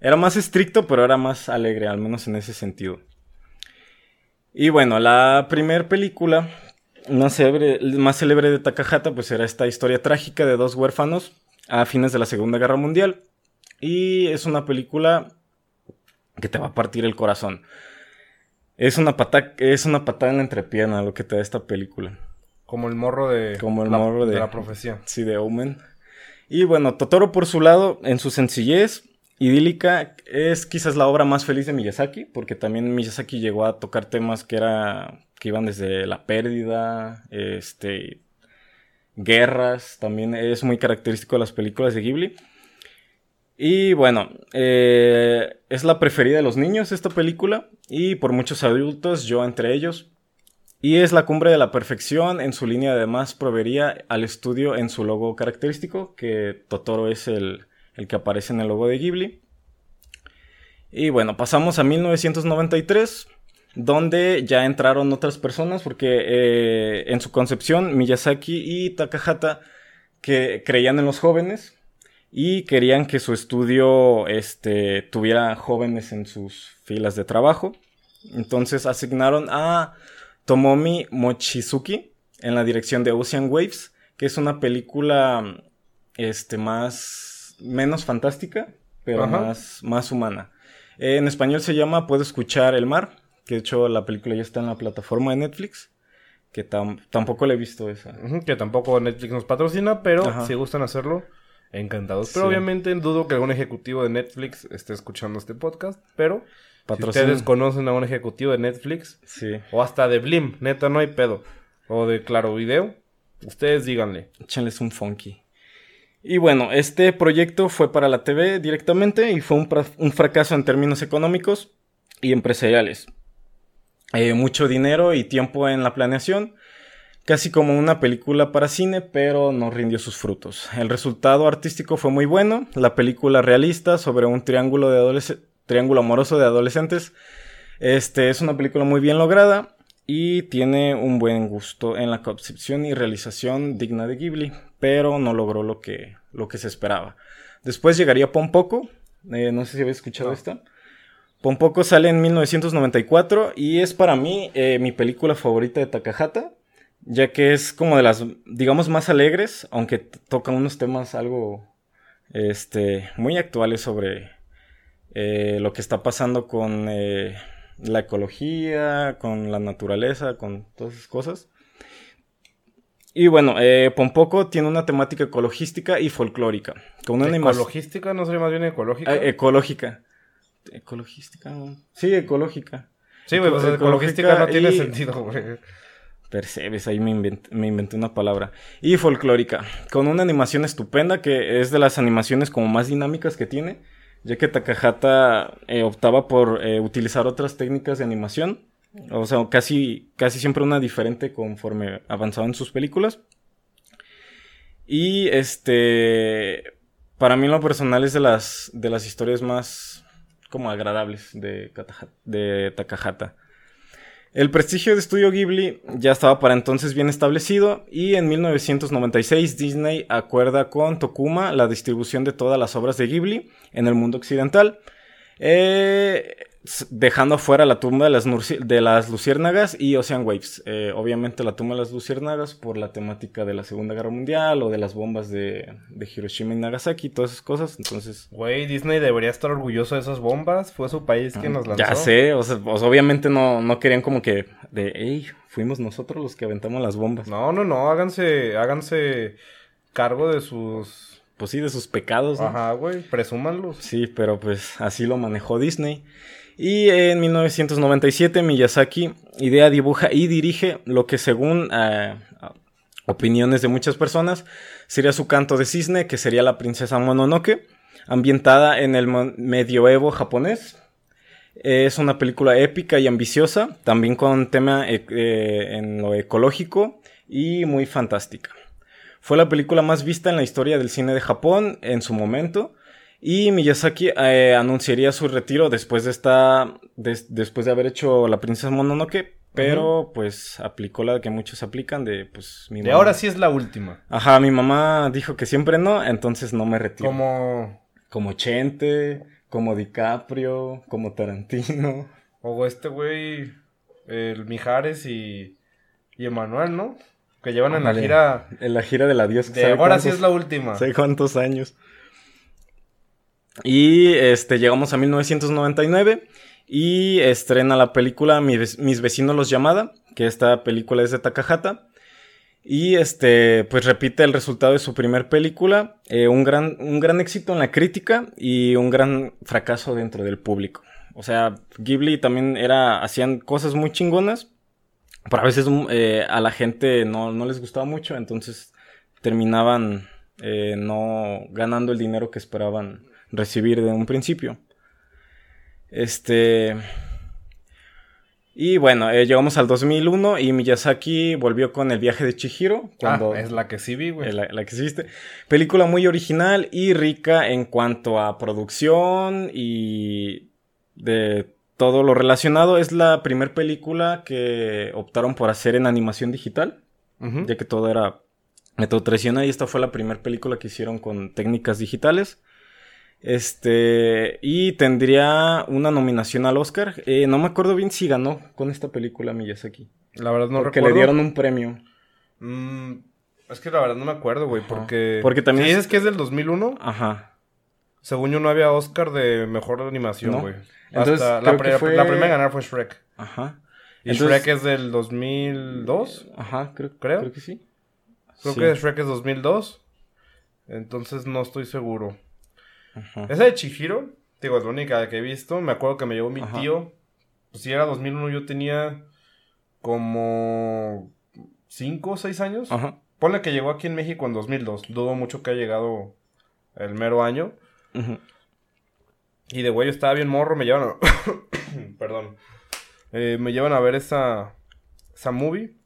Era más estricto, pero era más alegre, al menos en ese sentido. Y bueno, la primera película más célebre, más célebre de Takahata, pues era esta historia trágica de dos huérfanos a fines de la Segunda Guerra Mundial. Y es una película que te va a partir el corazón. Es una, pata, es una patada en la entrepierna lo que te da esta película. Como el morro de. Como el la, morro de- la profecía. Sí, de Omen. Y bueno, Totoro por su lado, en su sencillez idílica, es quizás la obra más feliz de Miyazaki, porque también Miyazaki llegó a tocar temas que era que iban desde la pérdida, este guerras, también es muy característico de las películas de Ghibli. Y bueno, eh, es la preferida de los niños esta película y por muchos adultos, yo entre ellos. Y es la cumbre de la perfección. En su línea además proveería al estudio en su logo característico, que Totoro es el, el que aparece en el logo de Ghibli. Y bueno, pasamos a 1993. donde ya entraron otras personas porque eh, en su concepción Miyazaki y Takahata que creían en los jóvenes y querían que su estudio este, tuviera jóvenes en sus filas de trabajo. Entonces asignaron a Tomomi Mochizuki en la dirección de Ocean Waves, que es una película este, más menos fantástica, pero más, más humana. en español se llama Puedo escuchar el mar, que de hecho la película ya está en la plataforma de Netflix, que tampoco le he visto esa. que tampoco Netflix nos patrocina, pero si gustan hacerlo, encantados. Pero obviamente dudo que algún ejecutivo de Netflix esté escuchando este podcast, pero si ustedes conocen a un ejecutivo de Netflix, sí. o hasta de Blim, neta no hay pedo, o de Claro Video, ustedes díganle. Échenles un funky. Y bueno, este proyecto fue para la TV directamente y fue un, fracaso en términos económicos y empresariales. Eh, mucho dinero y tiempo en la planeación, casi como una película para cine, pero no rindió sus frutos. El resultado artístico fue muy bueno, la película realista sobre un triángulo, de triángulo amoroso de adolescentes. Este es una película muy bien lograda y tiene un buen gusto en la concepción y realización digna de Ghibli, pero no logró lo que, lo que se esperaba. Después llegaría Pompoco, eh, no sé si habéis escuchado esta. Pompoco sale en 1994 y es para mí eh, mi película favorita de Takahata, ya que es como de las, digamos, más alegres, aunque toca unos temas algo, este, muy actuales sobre eh, lo que está pasando con la ecología, con la naturaleza, con todas esas cosas. Y bueno, eh, Pompoco tiene una temática ecologística y folclórica. Con una ¿Ecologística? ¿No sería más bien ecológica? Eh, ecológica. ¿Ecologística? Sí, ecológica. Sí, güey, pues ecologística no tiene sentido, güey. Percebes, ahí me inventé, me inventé una palabra. Y folclórica, con una animación estupenda que es de las animaciones como más dinámicas que tiene ya que Takahata eh, optaba por eh, utilizar otras técnicas de animación, o sea, casi, casi siempre una diferente conforme avanzaba en sus películas. Y este, para mí lo personal es de las, de las historias más como agradables de, de Takahata. El prestigio de Estudio Ghibli ya estaba para entonces bien establecido y en 1996 Disney acuerda con Tokuma la distribución de todas las obras de Ghibli en el mundo occidental. Eh, dejando afuera la tumba de las, de las luciérnagas y Ocean Waves. Eh, obviamente la tumba de las luciérnagas por la temática de la Segunda Guerra Mundial o de las bombas de, Hiroshima y Nagasaki, todas esas cosas. Entonces... Güey, Disney debería estar orgulloso de esas bombas. Fue su país quien nos lanzó. Ya sé, o sea, obviamente no, no querían como que de, hey, fuimos nosotros los que aventamos las bombas. No, no, no, háganse, háganse cargo de sus... Pues sí, de sus pecados. Ajá, güey, presúmanlos. Sí, pero pues así lo manejó Disney. Y en 1997 Miyazaki idea, dibuja y dirige lo que según eh, opiniones de muchas personas sería su canto de cisne, que sería la princesa Mononoke, ambientada en el medioevo japonés. Es una película épica y ambiciosa, también con tema eh, eh, en lo ecológico y muy fantástica. Fue la película más vista en la historia del cine de Japón en su momento y Miyazaki eh, anunciaría su retiro después de esta. después de haber hecho La Princesa Mononoke. Pero pues aplicó la que muchos aplican de pues mi mamá. De ahora sí es la última. Ajá, mi mamá dijo que siempre no, entonces no me retiro. Como. Como Chente, como DiCaprio, como Tarantino. O este güey. El Mijares y. Y Emanuel, ¿no? Que llevan en la gira. En la gira del adiós. De ahora sí es la última. Sé cuántos años. Y este, llegamos a 1999 y estrena la película Mis vecinos los llamada, que esta película es de Takahata. Y este, pues repite el resultado de su primer película, eh, un, gran, un gran éxito en la crítica y un gran fracaso dentro del público. O sea, Ghibli también era, hacían cosas muy chingonas, pero a veces eh, a la gente no, no, les gustaba mucho, entonces terminaban eh, no ganando el dinero que esperaban recibir de un principio. Este... Y bueno, eh, llegamos al 2001 y Miyazaki volvió con El viaje de Chihiro. Cuando, ah, es la que sí vi, güey. La, la, que sí Película muy original y rica en cuanto a producción y de todo lo relacionado. Es la primera película que optaron por hacer en animación digital, ya que todo era tradicional y esta fue la primera película que hicieron con técnicas digitales. Este, y tendría una nominación al Oscar. Eh, no me acuerdo bien si ganó con esta película Miyazaki. La verdad no porque recuerdo. le dieron un premio. Mm, es que la verdad no me acuerdo, güey, porque... Porque también Si es- dices que es del 2001, Ajá. según yo no había Oscar de Mejor Animación, güey. Hasta la, fue- primera en ganar fue Shrek. Ajá. Y Entonces- Shrek es del 2002. Ajá, creo, Creo. creo que sí. Creo Sí. que Shrek es 2002. Entonces no estoy seguro. Ajá. Esa de Chihiro, digo, es la única que he visto. Me acuerdo que me llevó mi Ajá. tío. Pues si era 2001, yo tenía como 5 o 6 años. Ajá. Ponle que llegó aquí en México en 2002. Dudo mucho que haya llegado el mero año. Ujú. Y de güey, yo estaba bien morro, me llevan a... Perdón. Eh, me llevan a ver esa... Esa movie.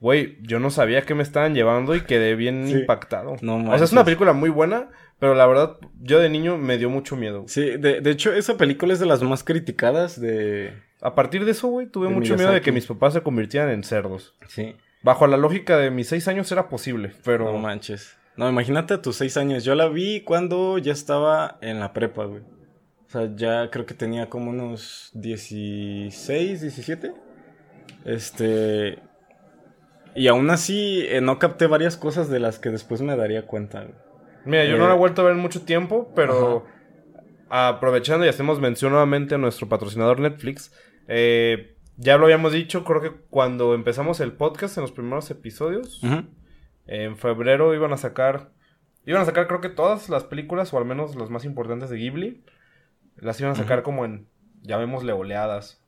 Güey, yo no sabía que me estaban llevando y quedé bien Sí. impactado. No o sea, es manches. una película muy buena, pero la verdad, yo de niño me dio mucho miedo. Sí, de, de hecho, esa película es de las más criticadas de... A partir de eso, güey, tuve De mucho miedo de que mis papás se convirtieran en cerdos. Sí. Bajo la lógica de mis seis años era posible, pero... No manches. No, imagínate a tus seis años. Yo la vi cuando ya estaba en la prepa, güey. O sea, ya creo que tenía como unos 16, 17. Este... Y aún así eh, no capté varias cosas de las que después me daría cuenta. Mira, yo Eh, no la he vuelto a ver en mucho tiempo, pero aprovechando y hacemos mención nuevamente a nuestro patrocinador Netflix, eh, ya lo habíamos dicho, creo que cuando empezamos el podcast en los primeros episodios, en febrero iban a sacar, iban a sacar creo que todas las películas, o al menos las más importantes de Ghibli, las iban a sacar Ujú. como en, llamémosle oleadas,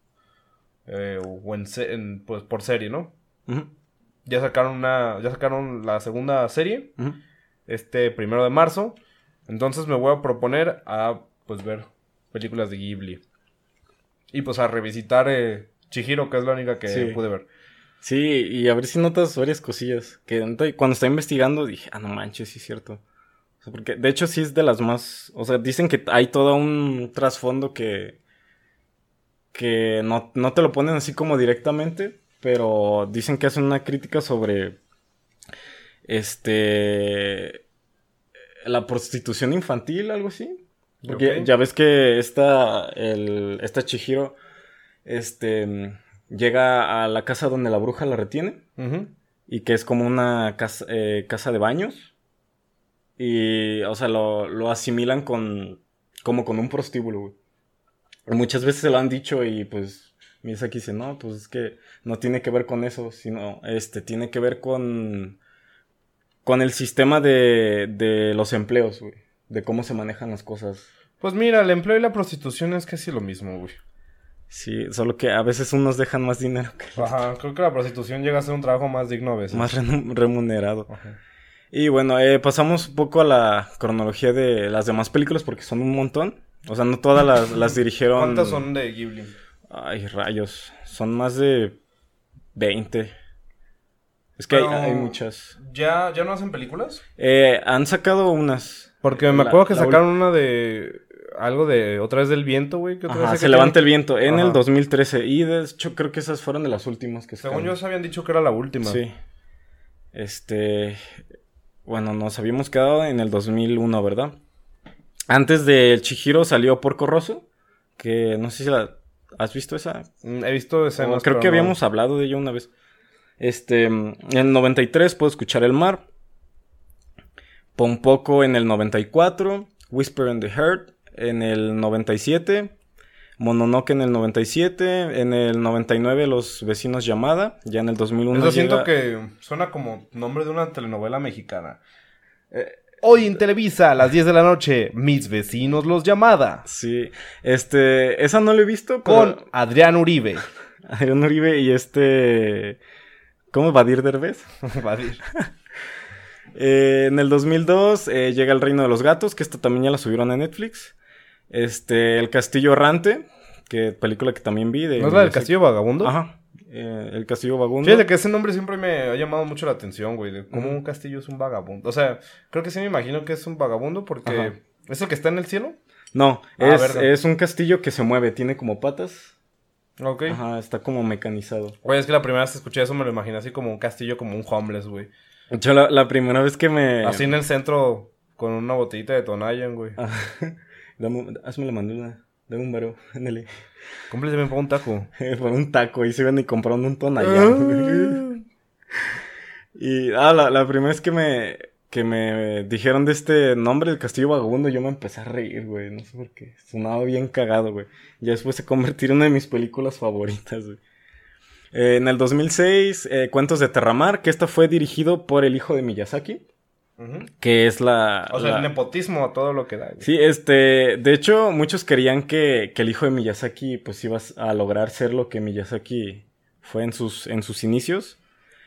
eh, o en, pues, por serie, ¿no? Ujú. Ya sacaron una, ya sacaron la segunda serie este primero de marzo. Entonces me voy a proponer a pues ver películas de Ghibli. Y pues a revisitar eh, Chihiro, que es la única que Sí. pude ver. Sí, y a ver si notas varias cosillas. Que cuando estaba investigando dije, ah, no manches, sí es cierto. O sea, porque de hecho sí es de las más. O sea, dicen que hay todo un trasfondo que. que no, no te lo ponen así como directamente. Pero dicen que hacen una crítica sobre. Este. La prostitución infantil, algo así. Porque ya ves que esta. El, esta Chihiro. Este llega a la casa donde la bruja la retiene y que es como una casa, eh, casa de baños y, o sea, lo, lo asimilan con, como con un prostíbulo, güey. Muchas veces se lo han dicho y pues Miyazaki dice, no, pues es que no tiene que ver con eso, sino, este, tiene que ver con, con el sistema de, de los empleos, güey, de cómo se manejan las cosas. Pues mira, el empleo y la prostitución es casi lo mismo, güey. Sí, solo que a veces unos dejan más dinero que Ajá, creo que la prostitución llega a ser un trabajo más digno a veces. más remunerado. Ajá. Y bueno, eh, pasamos un poco a la cronología de las demás películas porque son un montón. O sea, no todas las, las dirigieron. ¿Cuántas son de Ghibli? Ay, rayos. Son más de 20. Es que hay- muchas. ¿Ya, ¿Ya no hacen películas? Eh, han sacado unas. Porque me La- acuerdo que sacaron una de... Algo de... Otra vez del viento, güey. que Ajá, vez se que levanta el viento en Ajá. el 2013. Y de hecho, creo que esas fueron de las últimas que Según yo, sacaron. se habían dicho que era la última. Sí. Este. Bueno, nos habíamos quedado en el 2001, ¿verdad? Antes de Chihiro salió Porco Rosso. Que no sé si la. ¿Has visto esa? Mm, He visto escenas. creo que no. habíamos hablado de ella una vez. Este. En el 93 puedo escuchar el mar. Pompoco en el 94. Whisper in the Heart en el 97. Mononoke en el 97. En el 99 Los Vecinos Llamada. Ya en el 2001 Eso siento llega- que suena como nombre de una telenovela mexicana. Eh, hoy en Televisa, a las 10 de la noche, Mis Vecinos Los Llamada. Sí, este, esa no la he visto Con con Adrián Uribe. Adrián Uribe y este, ¿cómo Vadir Derbez? Va a decir. Eh, en el 2002 eh, llega El Reino de los Gatos, que esta también ya la subieron a Netflix. Este, El Castillo Errante, que película que también vi. De, ¿No es la del Castillo Vagabundo? Ajá, eh, El Castillo Vagabundo. Fíjate que ese nombre siempre me ha llamado mucho la atención, güey. De cómo un castillo es un vagabundo. O sea, creo que sí me imagino que es un vagabundo porque Ajá. es el que está en el cielo. No, Ah, es, es un castillo que se mueve, tiene como patas. Ok. Ajá, está como mecanizado. Güey, es que la primera vez que escuché eso me lo imaginé así como un castillo, como un homeless, güey. Yo la, la primera vez que me... Así en el centro con una botellita de Tonayan, güey. Hazme la mandula. Dame un varo. Ándale. Cómpleseme por un taco. Por un taco. Y se iban y comprando un ton Ah. allá. y ah, la, la primera vez que me, que me dijeron de este nombre, el Castillo Vagabundo, yo me empecé a reír, güey. No sé por qué. Sonaba bien cagado, güey. Ya después se convirtió en una de mis películas favoritas, güey. Eh, en el 2006, eh, Cuentos de Terramar, que esta fue dirigido por el hijo de Miyazaki, Que es la... O sea, el nepotismo a todo lo que da. güey. Sí, este, de hecho, muchos querían que, que el hijo de Miyazaki, pues, iba a lograr ser lo que Miyazaki fue en sus, en sus inicios.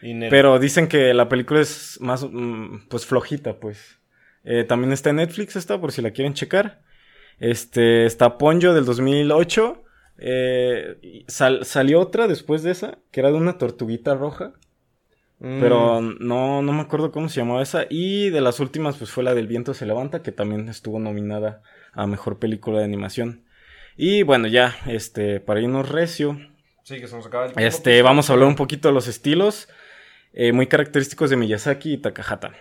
Y Nel- Pero dicen que la película es más, mm, pues, flojita, pues. Eh, también está en Netflix esta, por si la quieren checar. Este, está Ponyo del 2008. Eh, sal- salió otra después de esa, que era de una tortuguita roja. Mm. Pero no, no me acuerdo cómo se llamaba esa. Y de las últimas, pues fue la del viento se levanta, que también estuvo nominada a mejor película de animación. Y bueno, ya, este, para irnos recio, Sí, que se nos acaba el tiempo. este, vamos a hablar un poquito de los estilos eh, muy característicos de Miyazaki y Takahata.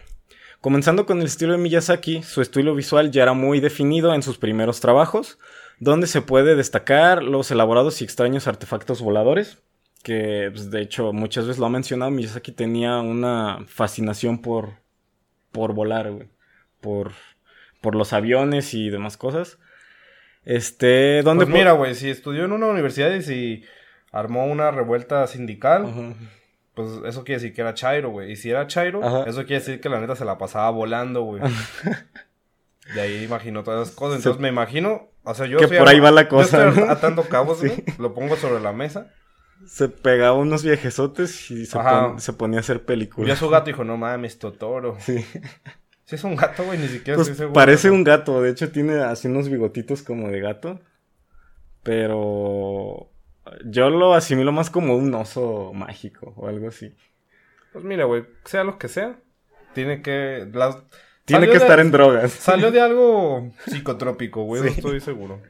Comenzando con el estilo de Miyazaki, su estilo visual ya era muy definido en sus primeros trabajos, donde se puede destacar los elaborados y extraños artefactos voladores, que pues, de hecho muchas veces lo ha mencionado, Miyazaki tenía una fascinación por, por volar, güey, por, por los aviones y demás cosas. Este, donde Pues mira, güey, si estudió en una universidad y si armó una revuelta sindical, pues eso quiere decir que era Chairo, güey. Y si era Chairo, eso quiere decir que la neta se la pasaba volando, güey. De ahí imaginó todas esas cosas. Entonces me imagino, o sea, yo Que por ahí va la yo cosa, estoy ¿no? atando cabos, Sí. güey, lo pongo sobre la mesa. Se pegaba unos viejesotes y se, Ajá. pon- se ponía a hacer Y películas. a su gato dijo, no mames, Totoro. Sí. Si es un gato, güey, ni siquiera Pues estoy seguro. parece un gato, de hecho tiene así unos bigotitos como de gato. Pero yo lo asimilo más como un oso mágico o algo así. Pues mira, güey, sea lo que sea, tiene que... las- Tiene que de- estar en drogas. Salió de algo psicotrópico, güey, Sí. eso estoy seguro.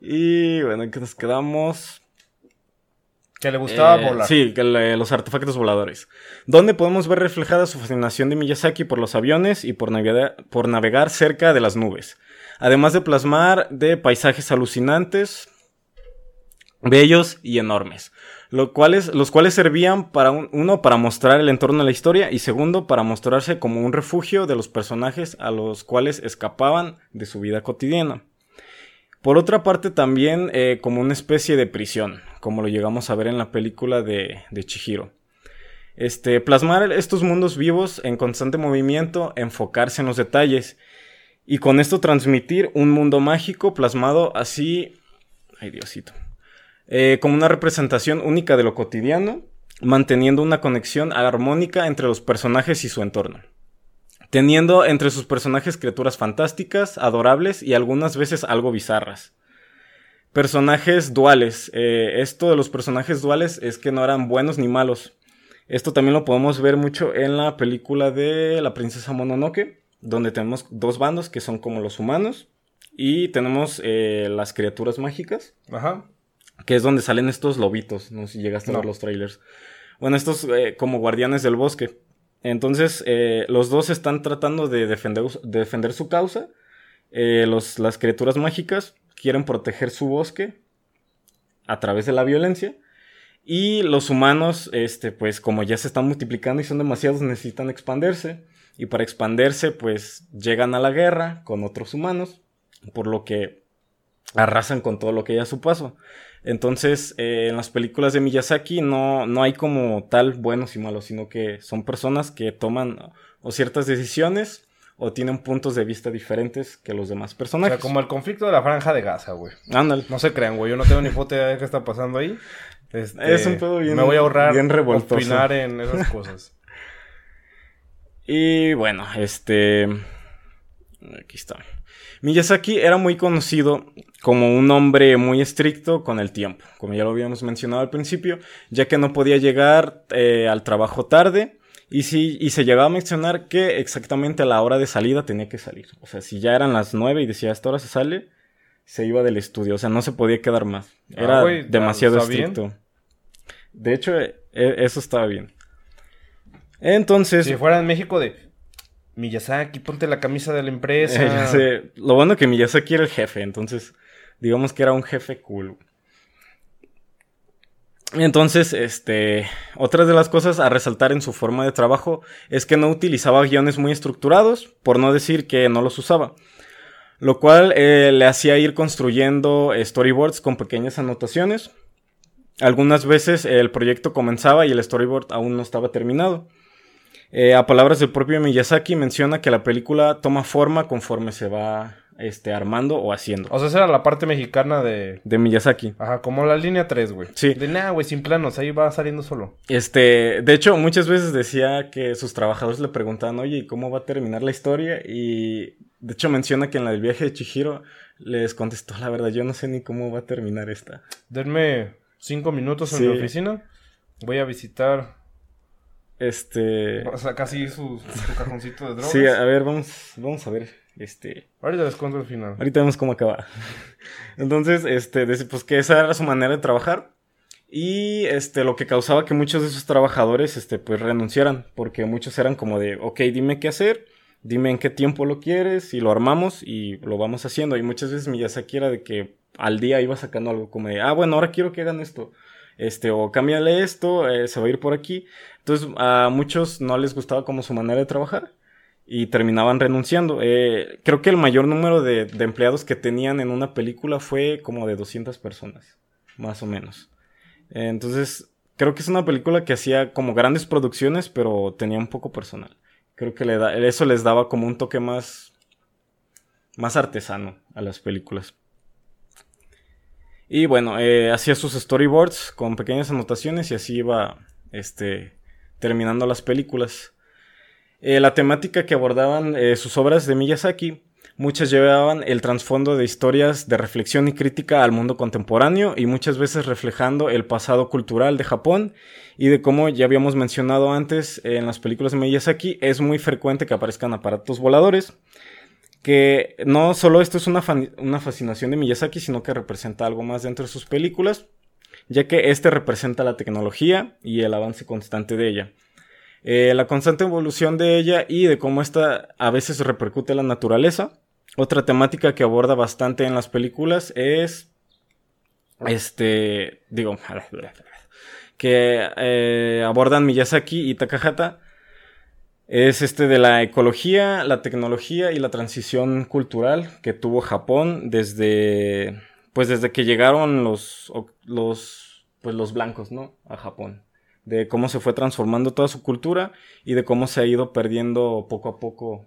Y bueno, ¿en qué nos quedamos? Que le gustaba Eh, volar. Sí, que le- los artefactos voladores. Donde podemos ver reflejada su fascinación de Miyazaki por los aviones y por navegar, por navegar cerca de las nubes. Además de plasmar de paisajes alucinantes, bellos y enormes. Lo los cuales servían para un- uno para mostrar el entorno de la historia y segundo para mostrarse como un refugio de los personajes a los cuales escapaban de su vida cotidiana. Por otra parte, también eh, como una especie de prisión, como lo llegamos a ver en la película de, de Chihiro. Este, plasmar estos mundos vivos en constante movimiento, enfocarse en los detalles y con esto transmitir un mundo mágico plasmado así, ay Diosito, eh, como una representación única de lo cotidiano, manteniendo una conexión armónica entre los personajes y su entorno teniendo entre sus personajes criaturas fantásticas, adorables y algunas veces algo bizarras. Personajes duales. Eh, esto de los personajes duales es que no eran buenos ni malos. Esto también lo podemos ver mucho en la película de La princesa Mononoke, donde tenemos dos bandos que son como los humanos y tenemos eh, las criaturas mágicas Ajá. que es donde salen estos lobitos, no sé si llegaste a ver los trailers. Bueno, estos eh, como guardianes del bosque. Entonces, eh, los dos están tratando de defender, de defender su causa. Eh, los, las criaturas mágicas quieren proteger su bosque a través de la violencia. Y los humanos, este, pues como ya se están multiplicando y son demasiados, necesitan expandirse. Y para expandirse, pues llegan a la guerra con otros humanos. Por lo que arrasan con todo lo que hay a su paso. Entonces, eh, en las películas de Miyazaki no, no hay como tal buenos y malos, sino que son personas que toman o ciertas decisiones o tienen puntos de vista diferentes que los demás O personajes. sea, como el conflicto de la franja de Gaza, güey. Ándale. No se crean, güey. Yo no tengo ni puta idea de qué está pasando ahí. Este, Es un pedo bien- Me voy a ahorrar bien revoltoso. opinar en esas cosas. Y bueno, este... Aquí está. Miyazaki era muy conocido como un hombre muy estricto con el tiempo, como ya lo habíamos mencionado al principio, ya que no podía llegar eh, al trabajo tarde Y, si, y se llegaba a mencionar que exactamente a la hora de salida tenía que salir. O sea, si ya eran las 9 y decía, a esta hora se sale, se iba del estudio. O sea, no se podía quedar más. Ah, Era demasiado estricto. De hecho, e- e- eso estaba bien. Entonces, Si fuera en México de Miyazaki, ponte la camisa de la empresa. Eh, ya sé. Lo bueno que Miyazaki era el jefe, entonces digamos que era un jefe cool. Entonces, este, otra de las cosas a resaltar en su forma de trabajo es que no utilizaba guiones muy estructurados, por no decir que no los usaba, lo cual eh, le hacía ir construyendo storyboards con pequeñas anotaciones. Algunas veces el proyecto comenzaba y el storyboard aún no estaba terminado. Eh, a palabras del propio Miyazaki menciona que la película toma forma conforme se va este, armando o haciendo. O sea, esa era la parte mexicana de. De Miyazaki. Ajá, como la línea 3, güey. Sí. De nada, güey, sin planos, ahí va saliendo solo. Este, de hecho, muchas veces decía que sus trabajadores le preguntaban, oye, ¿y cómo va a terminar la historia? Y de hecho menciona que en la del viaje de Chihiro les contestó, la verdad, yo no sé ni cómo va a terminar esta. Denme cinco minutos en Sí. mi oficina. Voy a visitar. Este, O sea, casi su, su cajoncito de drogas. sí, a ver, vamos, vamos a ver, este, Ahorita les cuento el final. Ahorita vemos cómo acaba. Entonces, este, pues que esa era su manera de trabajar. Y este, lo que causaba que muchos de esos trabajadores, este, pues renunciaran. Porque muchos eran como de, ok, dime qué hacer, dime en qué tiempo lo quieres, y lo armamos y lo vamos haciendo. Y muchas veces Miyazaki era de que al día iba sacando algo como de, ah, bueno, ahora quiero que hagan esto. Este, o cámbiale esto, eh, se va a ir por aquí. Entonces, a muchos no les gustaba como su manera de trabajar y terminaban renunciando. Eh, creo que el mayor número de, empleados que tenían en una película fue como de 200 personas, más o menos. Entonces, creo que es una película que hacía como grandes producciones, pero tenía un poco personal. Creo que eso les daba como un toque más, más artesano a las películas. Y bueno, eh, hacía sus storyboards con pequeñas anotaciones y así iba este, terminando las películas. Eh, la temática que abordaban eh, sus obras de Miyazaki, muchas llevaban el trasfondo de historias de reflexión y crítica al mundo contemporáneo y muchas veces reflejando el pasado cultural de Japón y de cómo ya habíamos mencionado antes en las películas de Miyazaki, es muy frecuente que aparezcan aparatos voladores que no solo esto es una, una fascinación de Miyazaki, sino que representa algo más dentro de sus películas, ya que este representa la tecnología y el avance constante de ella. Eh, la constante evolución de ella y de cómo esta a veces repercute en la naturaleza. Otra temática que aborda bastante en las películas es, este, digo, que eh, abordan Miyazaki y Takahata es este de la ecología, la tecnología y la transición cultural que tuvo Japón desde pues desde que llegaron los los pues los blancos, ¿no? a Japón. De cómo se fue transformando toda su cultura y de cómo se ha ido perdiendo poco a poco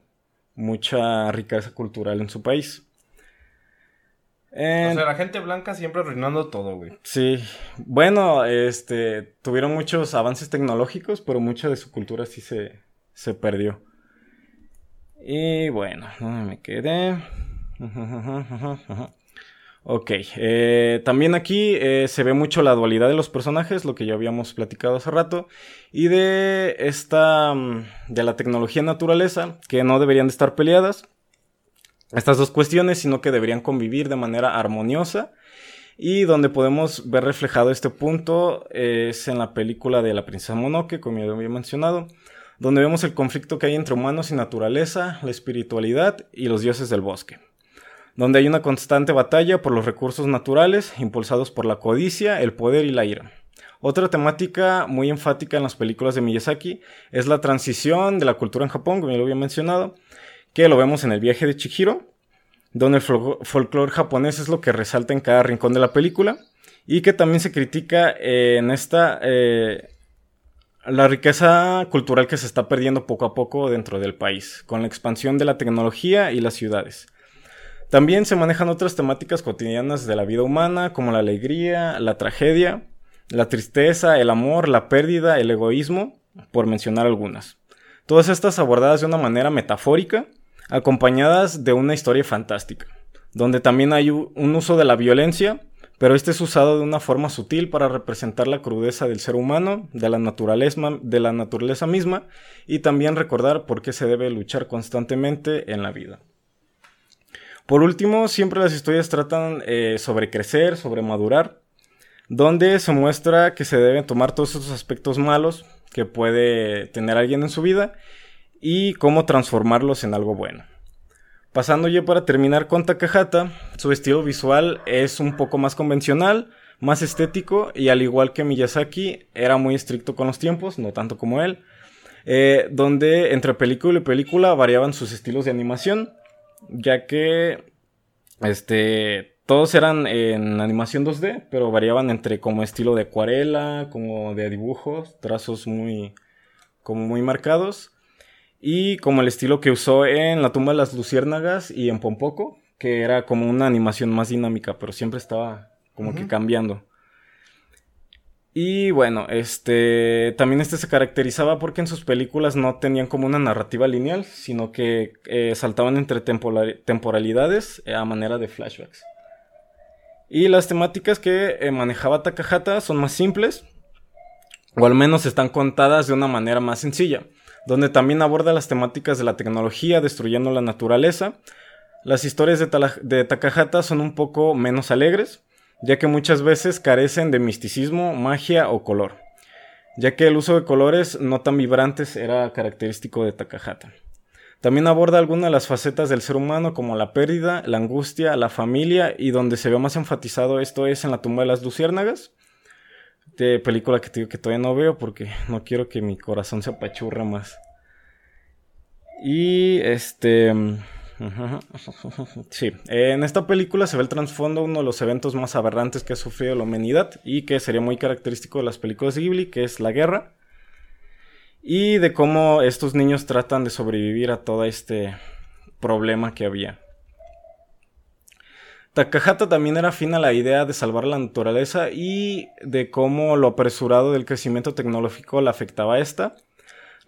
mucha riqueza cultural en su país. Eh, O sea, la gente blanca siempre arruinando todo, güey. Sí, bueno, este, tuvieron muchos avances tecnológicos, pero mucha de su cultura sí se, se perdió. Y bueno, ¿dónde me quedé? Ok, eh, también aquí eh, se ve mucho la dualidad de los personajes, lo que ya habíamos platicado hace rato, y de esta, mm, de la tecnología naturaleza, que no deberían de estar peleadas, estas dos cuestiones, sino que deberían convivir de manera armoniosa. Y donde podemos ver reflejado este punto es en la película de La Princesa Mononoke, como ya había mencionado, donde vemos el conflicto que hay entre humanos y naturaleza, la espiritualidad y los dioses del bosque. Donde hay una constante batalla por los recursos naturales, impulsados por la codicia, el poder y la ira. Otra temática muy enfática en las películas de Miyazaki es la transición de la cultura en Japón, como ya lo había mencionado, que lo vemos en el viaje de Chihiro, donde el fol- folclore japonés es lo que resalta en cada rincón de la película, y que también se critica eh, en esta eh, la riqueza cultural que se está perdiendo poco a poco dentro del país, con la expansión de la tecnología y las ciudades. También se manejan otras temáticas cotidianas de la vida humana, como la alegría, la tragedia, la tristeza, el amor, la pérdida, el egoísmo, por mencionar algunas. Todas estas abordadas de una manera metafórica, acompañadas de una historia fantástica, donde también hay un uso de la violencia, pero este es usado de una forma sutil para representar la crudeza del ser humano, de la naturaleza, de la naturaleza misma, y también recordar por qué se debe luchar constantemente en la vida. Por último, siempre las historias tratan eh, sobre crecer, sobre madurar, donde se muestra que se deben tomar todos esos aspectos malos que puede tener alguien en su vida y cómo transformarlos en algo bueno. Pasando ya para terminar con Takahata, su estilo visual es un poco más convencional, más estético y al igual que Miyazaki era muy estricto con los tiempos, no tanto como él, eh, donde entre película y película variaban sus estilos de animación, ya que este todos eran en animación 2D, pero variaban entre como estilo de acuarela, como de dibujos, trazos muy como muy marcados y como el estilo que usó en La tumba de las luciérnagas y en Pompoco, que era como una animación más dinámica, pero siempre estaba como que cambiando. Y bueno, este también este se caracterizaba porque en sus películas no tenían como una narrativa lineal, sino que eh, saltaban entre temporalidades eh, a manera de flashbacks. Y las temáticas que eh, manejaba Takahata son más simples, o al menos están contadas de una manera más sencilla donde también aborda las temáticas de la tecnología destruyendo la naturaleza. Las historias de, Takahata son un poco menos alegres, ya que muchas veces carecen de misticismo, magia o color, ya que el uso de colores no tan vibrantes era característico de Takahata. También aborda algunas de las facetas del ser humano como la pérdida, la angustia, la familia y donde se ve más enfatizado esto es en la tumba de las luciérnagas, de película que te que todavía no veo porque no quiero que mi corazón se apachurre más. Y este... Sí, en esta película se ve el trasfondo uno de los eventos más aberrantes que ha sufrido la humanidad y que sería muy característico de las películas de Ghibli, que es la guerra. Y de cómo estos niños tratan de sobrevivir a todo este problema que había. Takahata también era afín a la idea de salvar la naturaleza y de cómo lo apresurado del crecimiento tecnológico la afectaba a esta,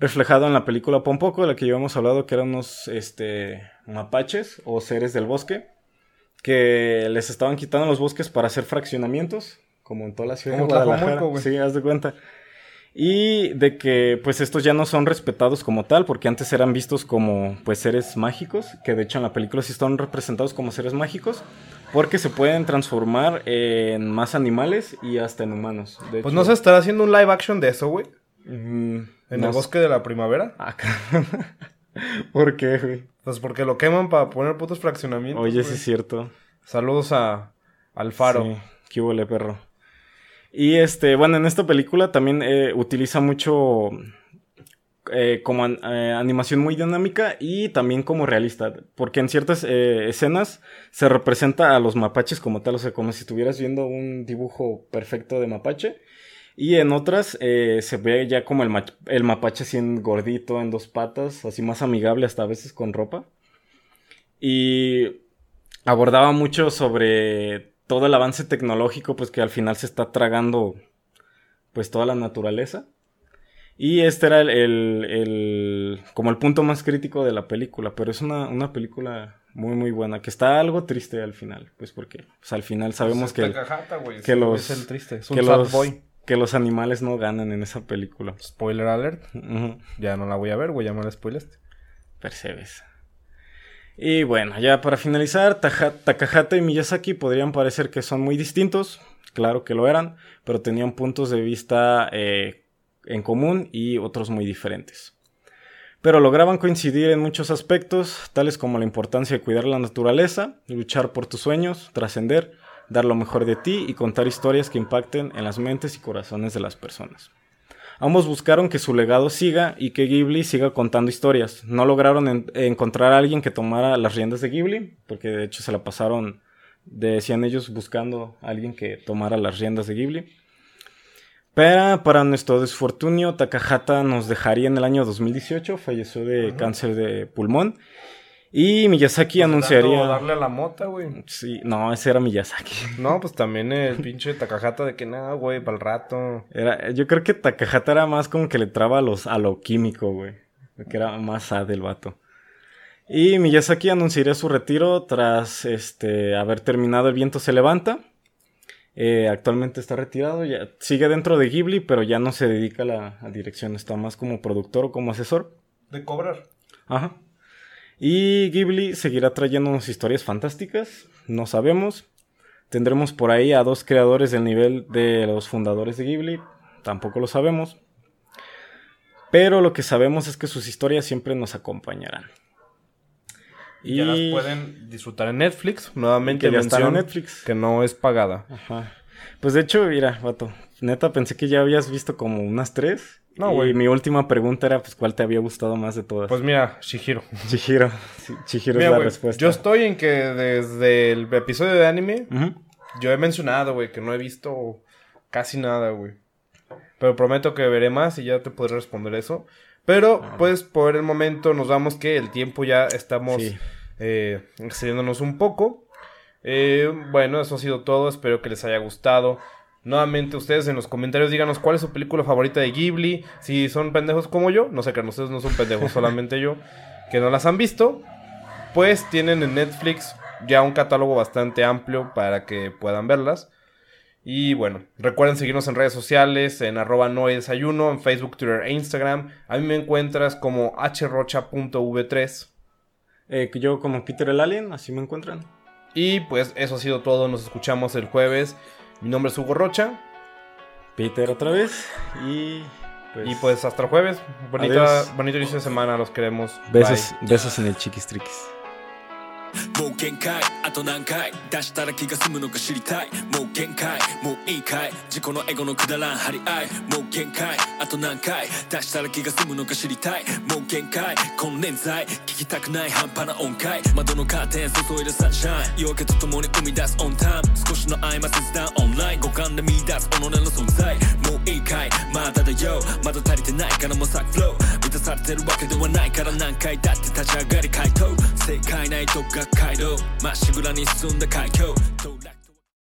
reflejado en la película Pompoco, de la que ya hemos hablado, que eran unos este, mapaches o seres del bosque, que les estaban quitando los bosques para hacer fraccionamientos, como en toda la ciudad de Guadalajara. Sí, haz de cuenta. Y de que pues estos ya no son respetados como tal porque antes eran vistos como pues seres mágicos que de hecho en la película sí están representados como seres mágicos porque se pueden transformar en más animales y hasta en humanos. Pues no se estará haciendo un live action de eso güey. Mm, en el bosque de la primavera ah, ¿por qué güey? pues porque lo queman para poner putos fraccionamientos oye sí es cierto. Saludos a al faro sí, qué huele perro y este, bueno, en esta película también eh, utiliza mucho eh, como eh, animación muy dinámica y también como realista, porque en ciertas escenas se representa a los mapaches como tal, o sea, como si estuvieras viendo un dibujo perfecto de mapache. Y en otras se ve ya como el, el mapache así en gordito, en dos patas, así más amigable hasta a veces con ropa. Y abordaba mucho sobre todo el avance tecnológico, pues que al final se está tragando, pues toda la naturaleza. Y este era el, el, como el punto más crítico de la película, pero es una, una, película muy muy buena, que está algo triste al final, pues porque pues, al final sabemos que, que los, es el triste, que, los que los animales no ganan en esa película. Spoiler alert, ya no la voy a ver, güey, ya me la spoilaste. Percebes. Y bueno, ya para finalizar, Takahata y Miyazaki podrían parecer que son muy distintos, claro que lo eran, pero tenían puntos de vista eh, en común y otros muy diferentes. Pero lograban coincidir en muchos aspectos, tales como la importancia de cuidar la naturaleza, luchar por tus sueños, trascender, dar lo mejor de ti y contar historias que impacten en las mentes y corazones de las personas. Ambos buscaron que su legado siga y que Ghibli siga contando historias. No lograron encontrar a alguien que tomara las riendas de Ghibli, porque de hecho se la pasaron, decían ellos, buscando a alguien que tomara las riendas de Ghibli. Pero para nuestro desfortunio, Takahata nos dejaría en el año 2018, falleció de cáncer de pulmón. Y Miyazaki pues anunciaría. darle a la mota, güey. Sí, no, ese era Miyazaki. No, pues también el pinche Takahata de que nada, güey, para el rato. Era, yo creo que Takahata era más como que le traba a, los, a lo químico, güey. Que era más sad el vato. Y Miyazaki anunciaría su retiro tras este haber terminado El viento se levanta. Eh, actualmente está retirado, ya sigue dentro de Ghibli, pero ya no se dedica a la a dirección, está más como productor o como asesor. De cobrar. Ajá. Y Ghibli seguirá trayéndonos historias fantásticas, no sabemos. Tendremos por ahí a dos creadores del nivel de los fundadores de Ghibli, tampoco lo sabemos. Pero lo que sabemos es que sus historias siempre nos acompañarán. Y ya las pueden disfrutar en Netflix. Nuevamente que ya en Netflix. que no es pagada. Ajá. Pues de hecho, mira, vato, neta pensé que ya habías visto como unas tres. No, y güey. mi última pregunta era, pues, ¿cuál te había gustado más de todas? Pues mira, Shihiro. Chihiro Mira, es la respuesta. yo estoy en que desde el episodio de anime, yo he mencionado, güey, que no he visto casi nada, güey. Pero prometo que veré más y ya te podré responder eso. Pero, pues, por el momento nos vamos que el tiempo ya estamos Sí. eh, excediéndonos un poco. Eh, bueno, eso ha sido todo. Espero que les haya gustado. Nuevamente, ustedes en los comentarios díganos cuál es su película favorita de Ghibli. Si son pendejos como yo, no sé que ustedes no son pendejos, solamente yo, que no las han visto. Pues tienen en Netflix ya un catálogo bastante amplio para que puedan verlas. Y bueno, recuerden seguirnos en redes sociales, en arroba no hay desayuno, en Facebook, Twitter e Instagram. A mí me encuentras como hrocha.v3. Eh, que yo como Peter el Alien, así me encuentran. Y pues eso ha sido todo, nos escuchamos el jueves. Mi nombre es Hugo Rocha. Peter otra vez. Y pues, Y pues hasta el jueves. Bonita, bonito inicio de semana, los queremos. besos, besos en el chiquistriquis. もう限界。あと何回出したら気が済むのか知りたい。もう限界。もういいかい。自己のエゴのくだらん張り合い。もう限界。あと何回出したら気が済むのか知りたい。もう限界。金輪際聞きたくない半端な音階。窓のカーテン注いでサンシャイン夜明けとともに生み出すオンタイム。少しの合間切断オンライン。五感で見出す己の存在。もういいかい。まだだよ。まだ足りてないから模索フロー満たされてるわけではないから何回だって立ち上がり回答。正解ないと学街道まっしぐらに進んだ海峡。